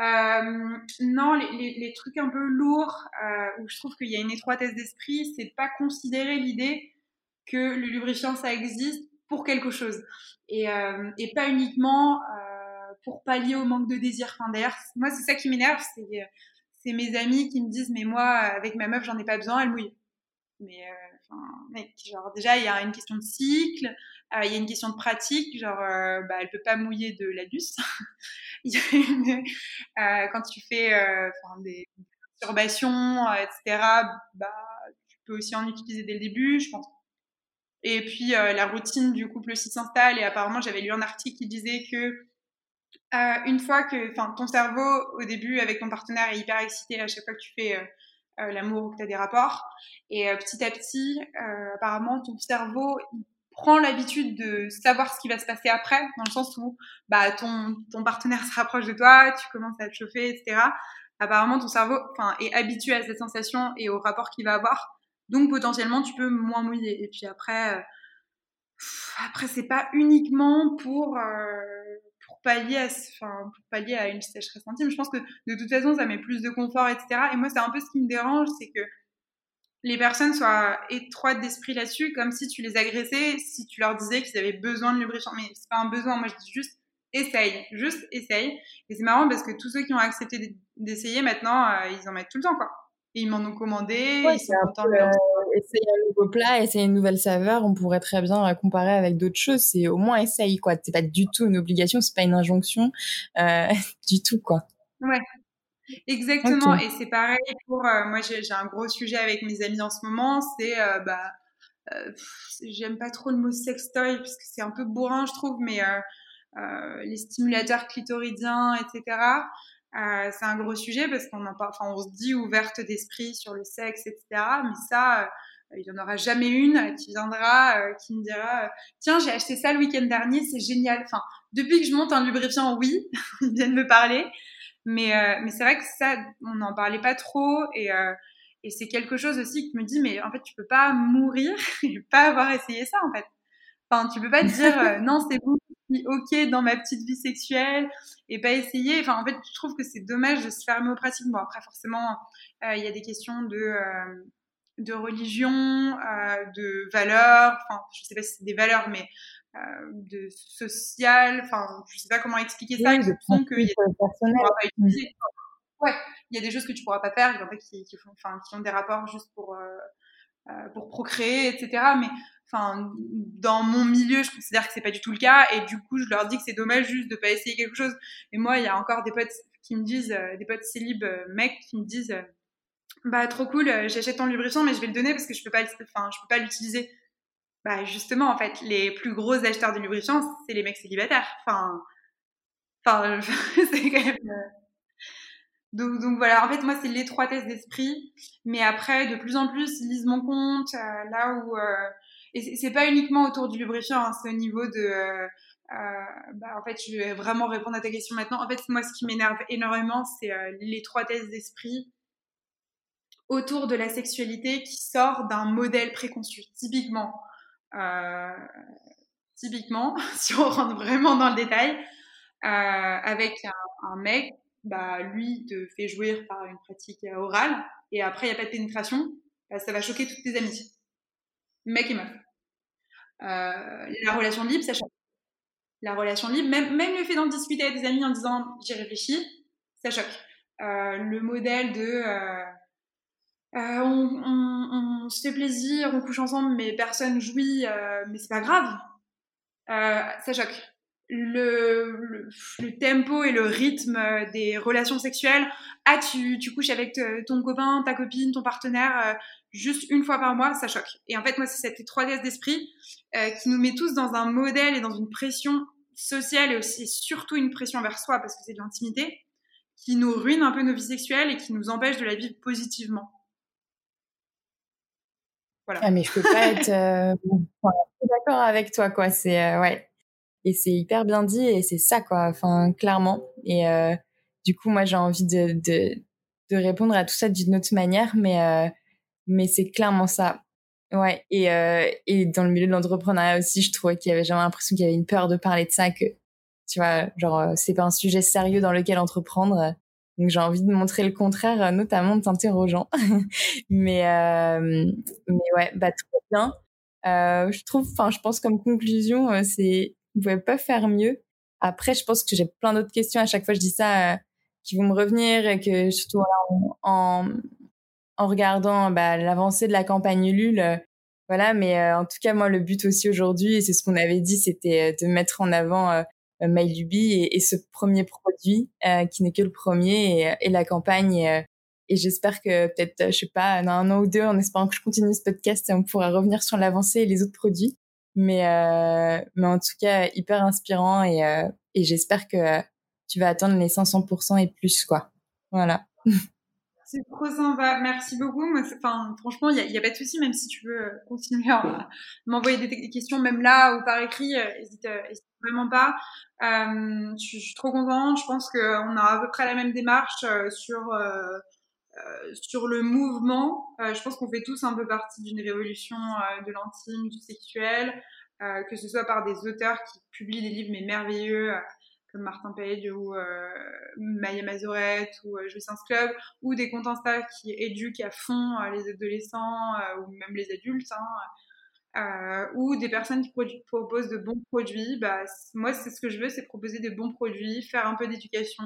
Euh, non, les, les, trucs un peu lourds euh, où je trouve qu'il y a une étroitesse d'esprit, c'est pas considérer l'idée que le lubrifiant ça existe pour quelque chose et, euh, et pas uniquement euh, pour pallier au manque de désir. Enfin, d'ailleurs, moi c'est ça qui m'énerve, c'est c'est mes amis qui me disent mais moi avec ma meuf j'en ai pas besoin, elle mouille. Mais euh, mec, genre déjà il y a une question de cycle, euh, il y a une question de pratique, genre, euh, bah, elle peut pas mouiller de l'anus. euh, quand tu fais euh, des perturbations, etc., bah, tu peux aussi en utiliser dès le début, je pense. Et puis la routine du couple aussi s'installe. Et apparemment, j'avais lu un article qui disait que une fois que, enfin, ton cerveau au début avec ton partenaire est hyper excité à chaque fois que tu fais l'amour ou que tu as des rapports. Et petit à petit, apparemment, ton cerveau prends l'habitude de savoir ce qui va se passer après, dans le sens où bah, ton, ton partenaire se rapproche de toi, tu commences à te chauffer, etc. Apparemment, ton cerveau enfin, est habitué à cette sensation et au rapport qu'il va avoir. Donc, potentiellement, tu peux moins mouiller. Et puis après, euh, après c'est pas uniquement pour, euh, pour, pallier à, enfin, pour pallier à une sécheresse intime. Je pense que de toute façon, ça met plus de confort, etc. Et moi, c'est un peu ce qui me dérange, c'est que les personnes soient étroites d'esprit là-dessus, comme si tu les agressais, si tu leur disais qu'ils avaient besoin de lubrifiant. Mais c'est pas un besoin, moi je dis juste essaye, juste essaye. Et c'est marrant parce que tous ceux qui ont accepté d'essayer maintenant, euh, ils en mettent tout le temps, quoi. Et ils m'en ont commandé, contents de euh, Essayer un nouveau plat, essayer une nouvelle saveur, on pourrait très bien comparer avec d'autres choses. C'est au moins essaye, quoi. C'est pas du tout une obligation, c'est pas une injonction, euh, du tout, quoi. Ouais, Exactement, et c'est pareil pour euh, moi. J'ai un gros sujet avec mes amis en ce moment, c'est bah j'aime pas trop le mot sextoy parce que c'est un peu bourrin, je trouve, mais les stimulateurs clitoridiens, etc. c'est un gros sujet parce qu'on en enfin on se dit ouverte d'esprit sur le sexe, etc. Mais ça, il n'y en aura jamais une qui viendra, qui me dira tiens j'ai acheté ça le week-end dernier, c'est génial. Enfin depuis que je monte un lubrifiant, oui, ils viennent me parler. Mais, euh, mais c'est vrai que ça, on n'en parlait pas trop et, euh, et c'est quelque chose aussi qui me dit, mais en fait, tu peux pas mourir et pas avoir essayé ça, en fait. Enfin, tu peux pas te dire, euh, non, c'est bon, suis ok dans ma petite vie sexuelle et pas essayer. Enfin, en fait, je trouve que c'est dommage de se fermer aux pratiques. Bon, après, forcément, il y a des questions de de religion, euh, de valeurs, enfin, je sais pas si c'est des valeurs, mais euh, de social, enfin, je sais pas comment expliquer ça, qui font que y a des Ouais, il y a des choses que tu pourras pas faire, il y en a qui, qui, font, enfin, qui ont des rapports juste pour, euh, euh, pour procréer, etc. Mais enfin, dans mon milieu, je considère que c'est pas du tout le cas, et du coup, je leur dis que c'est dommage juste de pas essayer quelque chose. Et moi, il y a encore des potes qui me disent, des potes célib mecs qui me disent, bah trop cool, j'achète ton lubrifiant, mais je vais le donner parce que je peux pas, enfin, je peux pas l'utiliser. Bah justement, en fait, les plus gros acheteurs de lubrifiants, c'est les mecs célibataires. Enfin, enfin, c'est quand même. Euh, donc, donc, voilà, en fait, moi, c'est l'étroitesse d'esprit. Mais après, de plus en plus, ils lisent mon compte, euh, là où... Euh... Et c'est pas uniquement autour du lubrifiant, hein, c'est au niveau de... Euh, bah, en fait, je vais vraiment répondre à ta question maintenant. En fait, moi, ce qui m'énerve énormément, c'est l'étroitesse d'esprit autour de la sexualité qui sort d'un modèle préconçu. Typiquement, euh, typiquement, si on rentre vraiment dans le détail, euh, avec un, mec, bah, lui te fait jouir par une pratique orale, et après il n'y a pas de pénétration, bah, ça va choquer toutes tes amies. Mec et meuf. Euh, la relation libre, ça choque. la relation libre. Même, le fait d'en discuter avec des amis en disant j'y réfléchis, ça choque. Euh, le modèle de euh, euh, on, on, se fait plaisir, on couche ensemble, mais personne jouit, euh, mais c'est pas grave. Euh, ça choque. Le, le, le, tempo et le rythme des relations sexuelles. Ah, tu, tu couches avec ton copain, ta copine, ton partenaire juste une fois par mois, ça choque. Et en fait, moi, c'est cette étroitesse d'esprit qui nous met tous dans un modèle et dans une pression sociale et aussi surtout une pression vers soi parce que c'est de l'intimité qui nous ruine un peu nos vies sexuelles et qui nous empêche de la vivre positivement. Voilà. Ah, mais je peux pas être euh, d'accord avec toi, quoi. C'est euh, ouais, et c'est hyper bien dit et c'est ça, quoi. Enfin, clairement. Et euh, du coup, moi, j'ai envie de, de, répondre à tout ça d'une autre manière, mais euh, mais c'est clairement ça. Ouais. Et euh, et dans le milieu de l'entrepreneuriat aussi, je trouvais qu'il y avait, j'avais l'impression qu'il y avait une peur de parler de ça, que tu vois, genre c'est pas un sujet sérieux dans lequel entreprendre. Donc j'ai envie de montrer le contraire, notamment de t'interrogeant. mais mais ouais, bah tout bien. Euh, je trouve, enfin je pense comme conclusion, c'est vous pouvez pas faire mieux. Après, je pense que j'ai plein d'autres questions à chaque fois je dis ça qui vont me revenir et que surtout en, en, regardant bah, l'avancée de la campagne Ulule. voilà, mais en tout cas moi le but aussi aujourd'hui c'est ce qu'on avait dit, c'était de mettre en avant euh, MyLuby et, et, ce premier produit euh, qui n'est que le premier et, et la campagne. Et, euh, et j'espère que peut-être, je sais pas, dans un an ou deux, en espérant que je continue ce podcast, on pourra revenir sur l'avancée et les autres produits. Mais, euh, mais en tout cas, hyper inspirant et, euh, et j'espère que tu vas atteindre les 500% et plus, quoi. Voilà. C'est trop sympa, merci beaucoup. Moi, enfin, franchement, il n'y a, a, pas de souci, même si tu veux continuer à m'envoyer des, questions, même là ou par écrit, n'hésite vraiment pas. Euh, je, suis trop contente. Je pense qu'on a à peu près la même démarche euh, sur euh, euh, sur le mouvement. Euh, je pense qu'on fait tous un peu partie d'une révolution de l'intime, du sexuel, que ce soit par des auteurs qui publient des livres mais merveilleux comme Martin Page ou euh, Maya Mazoret ou euh, Jouissance Club, ou des comptes Insta qui éduquent à fond euh, les adolescents ou même les adultes. Hein, euh, ou des personnes qui proposent de bons produits. Bah, moi, c'est ce que je veux, c'est proposer des bons produits, faire un peu d'éducation.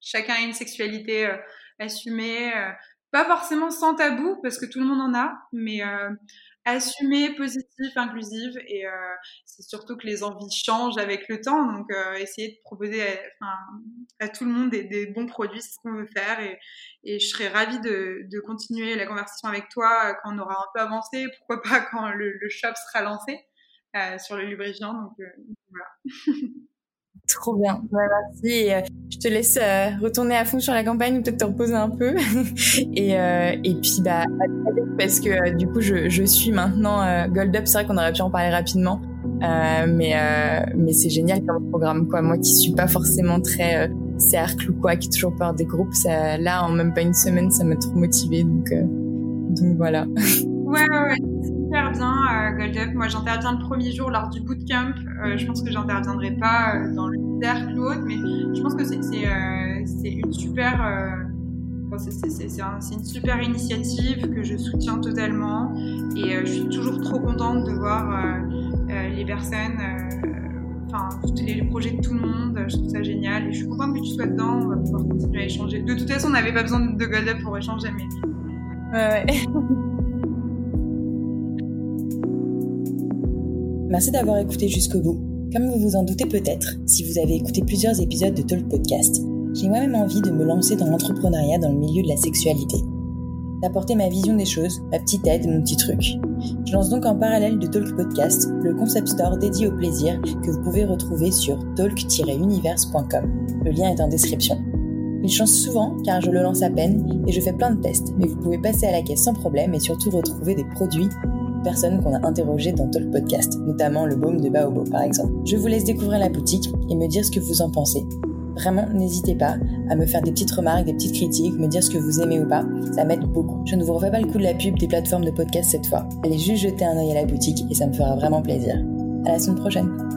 Chacun a une sexualité assumée, euh, pas forcément sans tabou, parce que tout le monde en a, mais euh, assumée, positive, inclusive. Et euh, c'est surtout que les envies changent avec le temps. Donc, essayer de proposer à, tout le monde des, bons produits, c'est ce qu'on veut faire. Et, je serais ravie de, continuer la conversation avec toi quand on aura un peu avancé. Pourquoi pas quand le, le shop sera lancé sur le lubrifiant. Donc, voilà. Trop bien, ouais, merci. Et, euh, je te laisse euh, retourner à fond sur la campagne ou peut-être te reposer un peu. et, euh, et puis, bah, parce que euh, du coup, je, je suis maintenant euh, Gold Up. C'est vrai qu'on aurait pu en parler rapidement, mais mais c'est génial comme programme, quoi. Moi qui suis pas forcément très cercle ou quoi, qui ai toujours peur des groupes, ça, là, en même pas une semaine, ça m'a trop motivée. Donc, donc voilà. Ouais, ouais super bien, euh, Gold Up. Moi, j'interviens le premier jour lors du bootcamp. Euh, je pense que j'interviendrai pas euh, dans le cercle ou autre, mais je pense que c'est une super, c'est un, une super initiative que je soutiens totalement. Et je suis toujours trop contente de voir les personnes, enfin les projets de tout le monde. Je trouve ça génial et je suis contente que tu sois dedans. On va pouvoir continuer à échanger. De toute façon, on n'avait pas besoin de Gold Up pour échanger, mais ouais. ouais. Merci d'avoir écouté jusqu'au bout. Comme vous vous en doutez peut-être, si vous avez écouté plusieurs épisodes de Talk Podcast, j'ai moi-même envie de me lancer dans l'entrepreneuriat dans le milieu de la sexualité. D'apporter ma vision des choses, ma petite aide, mon petit truc. Je lance donc en parallèle de Talk Podcast le concept store dédié au plaisir que vous pouvez retrouver sur talk-univers.com. Le lien est en description. Il change souvent car je le lance à peine et je fais plein de tests, mais vous pouvez passer à la caisse sans problème et surtout retrouver des produits personnes qu'on a interrogées dans Talk Podcast, notamment le baume de Baobo par exemple. Je vous laisse découvrir la boutique et me dire ce que vous en pensez. Vraiment, n'hésitez pas à me faire des petites remarques, des petites critiques, me dire ce que vous aimez ou pas. Ça m'aide beaucoup. Je ne vous refais pas le coup de la pub des plateformes de podcast cette fois. Allez juste jeter un œil à la boutique et ça me fera vraiment plaisir. À la semaine prochaine.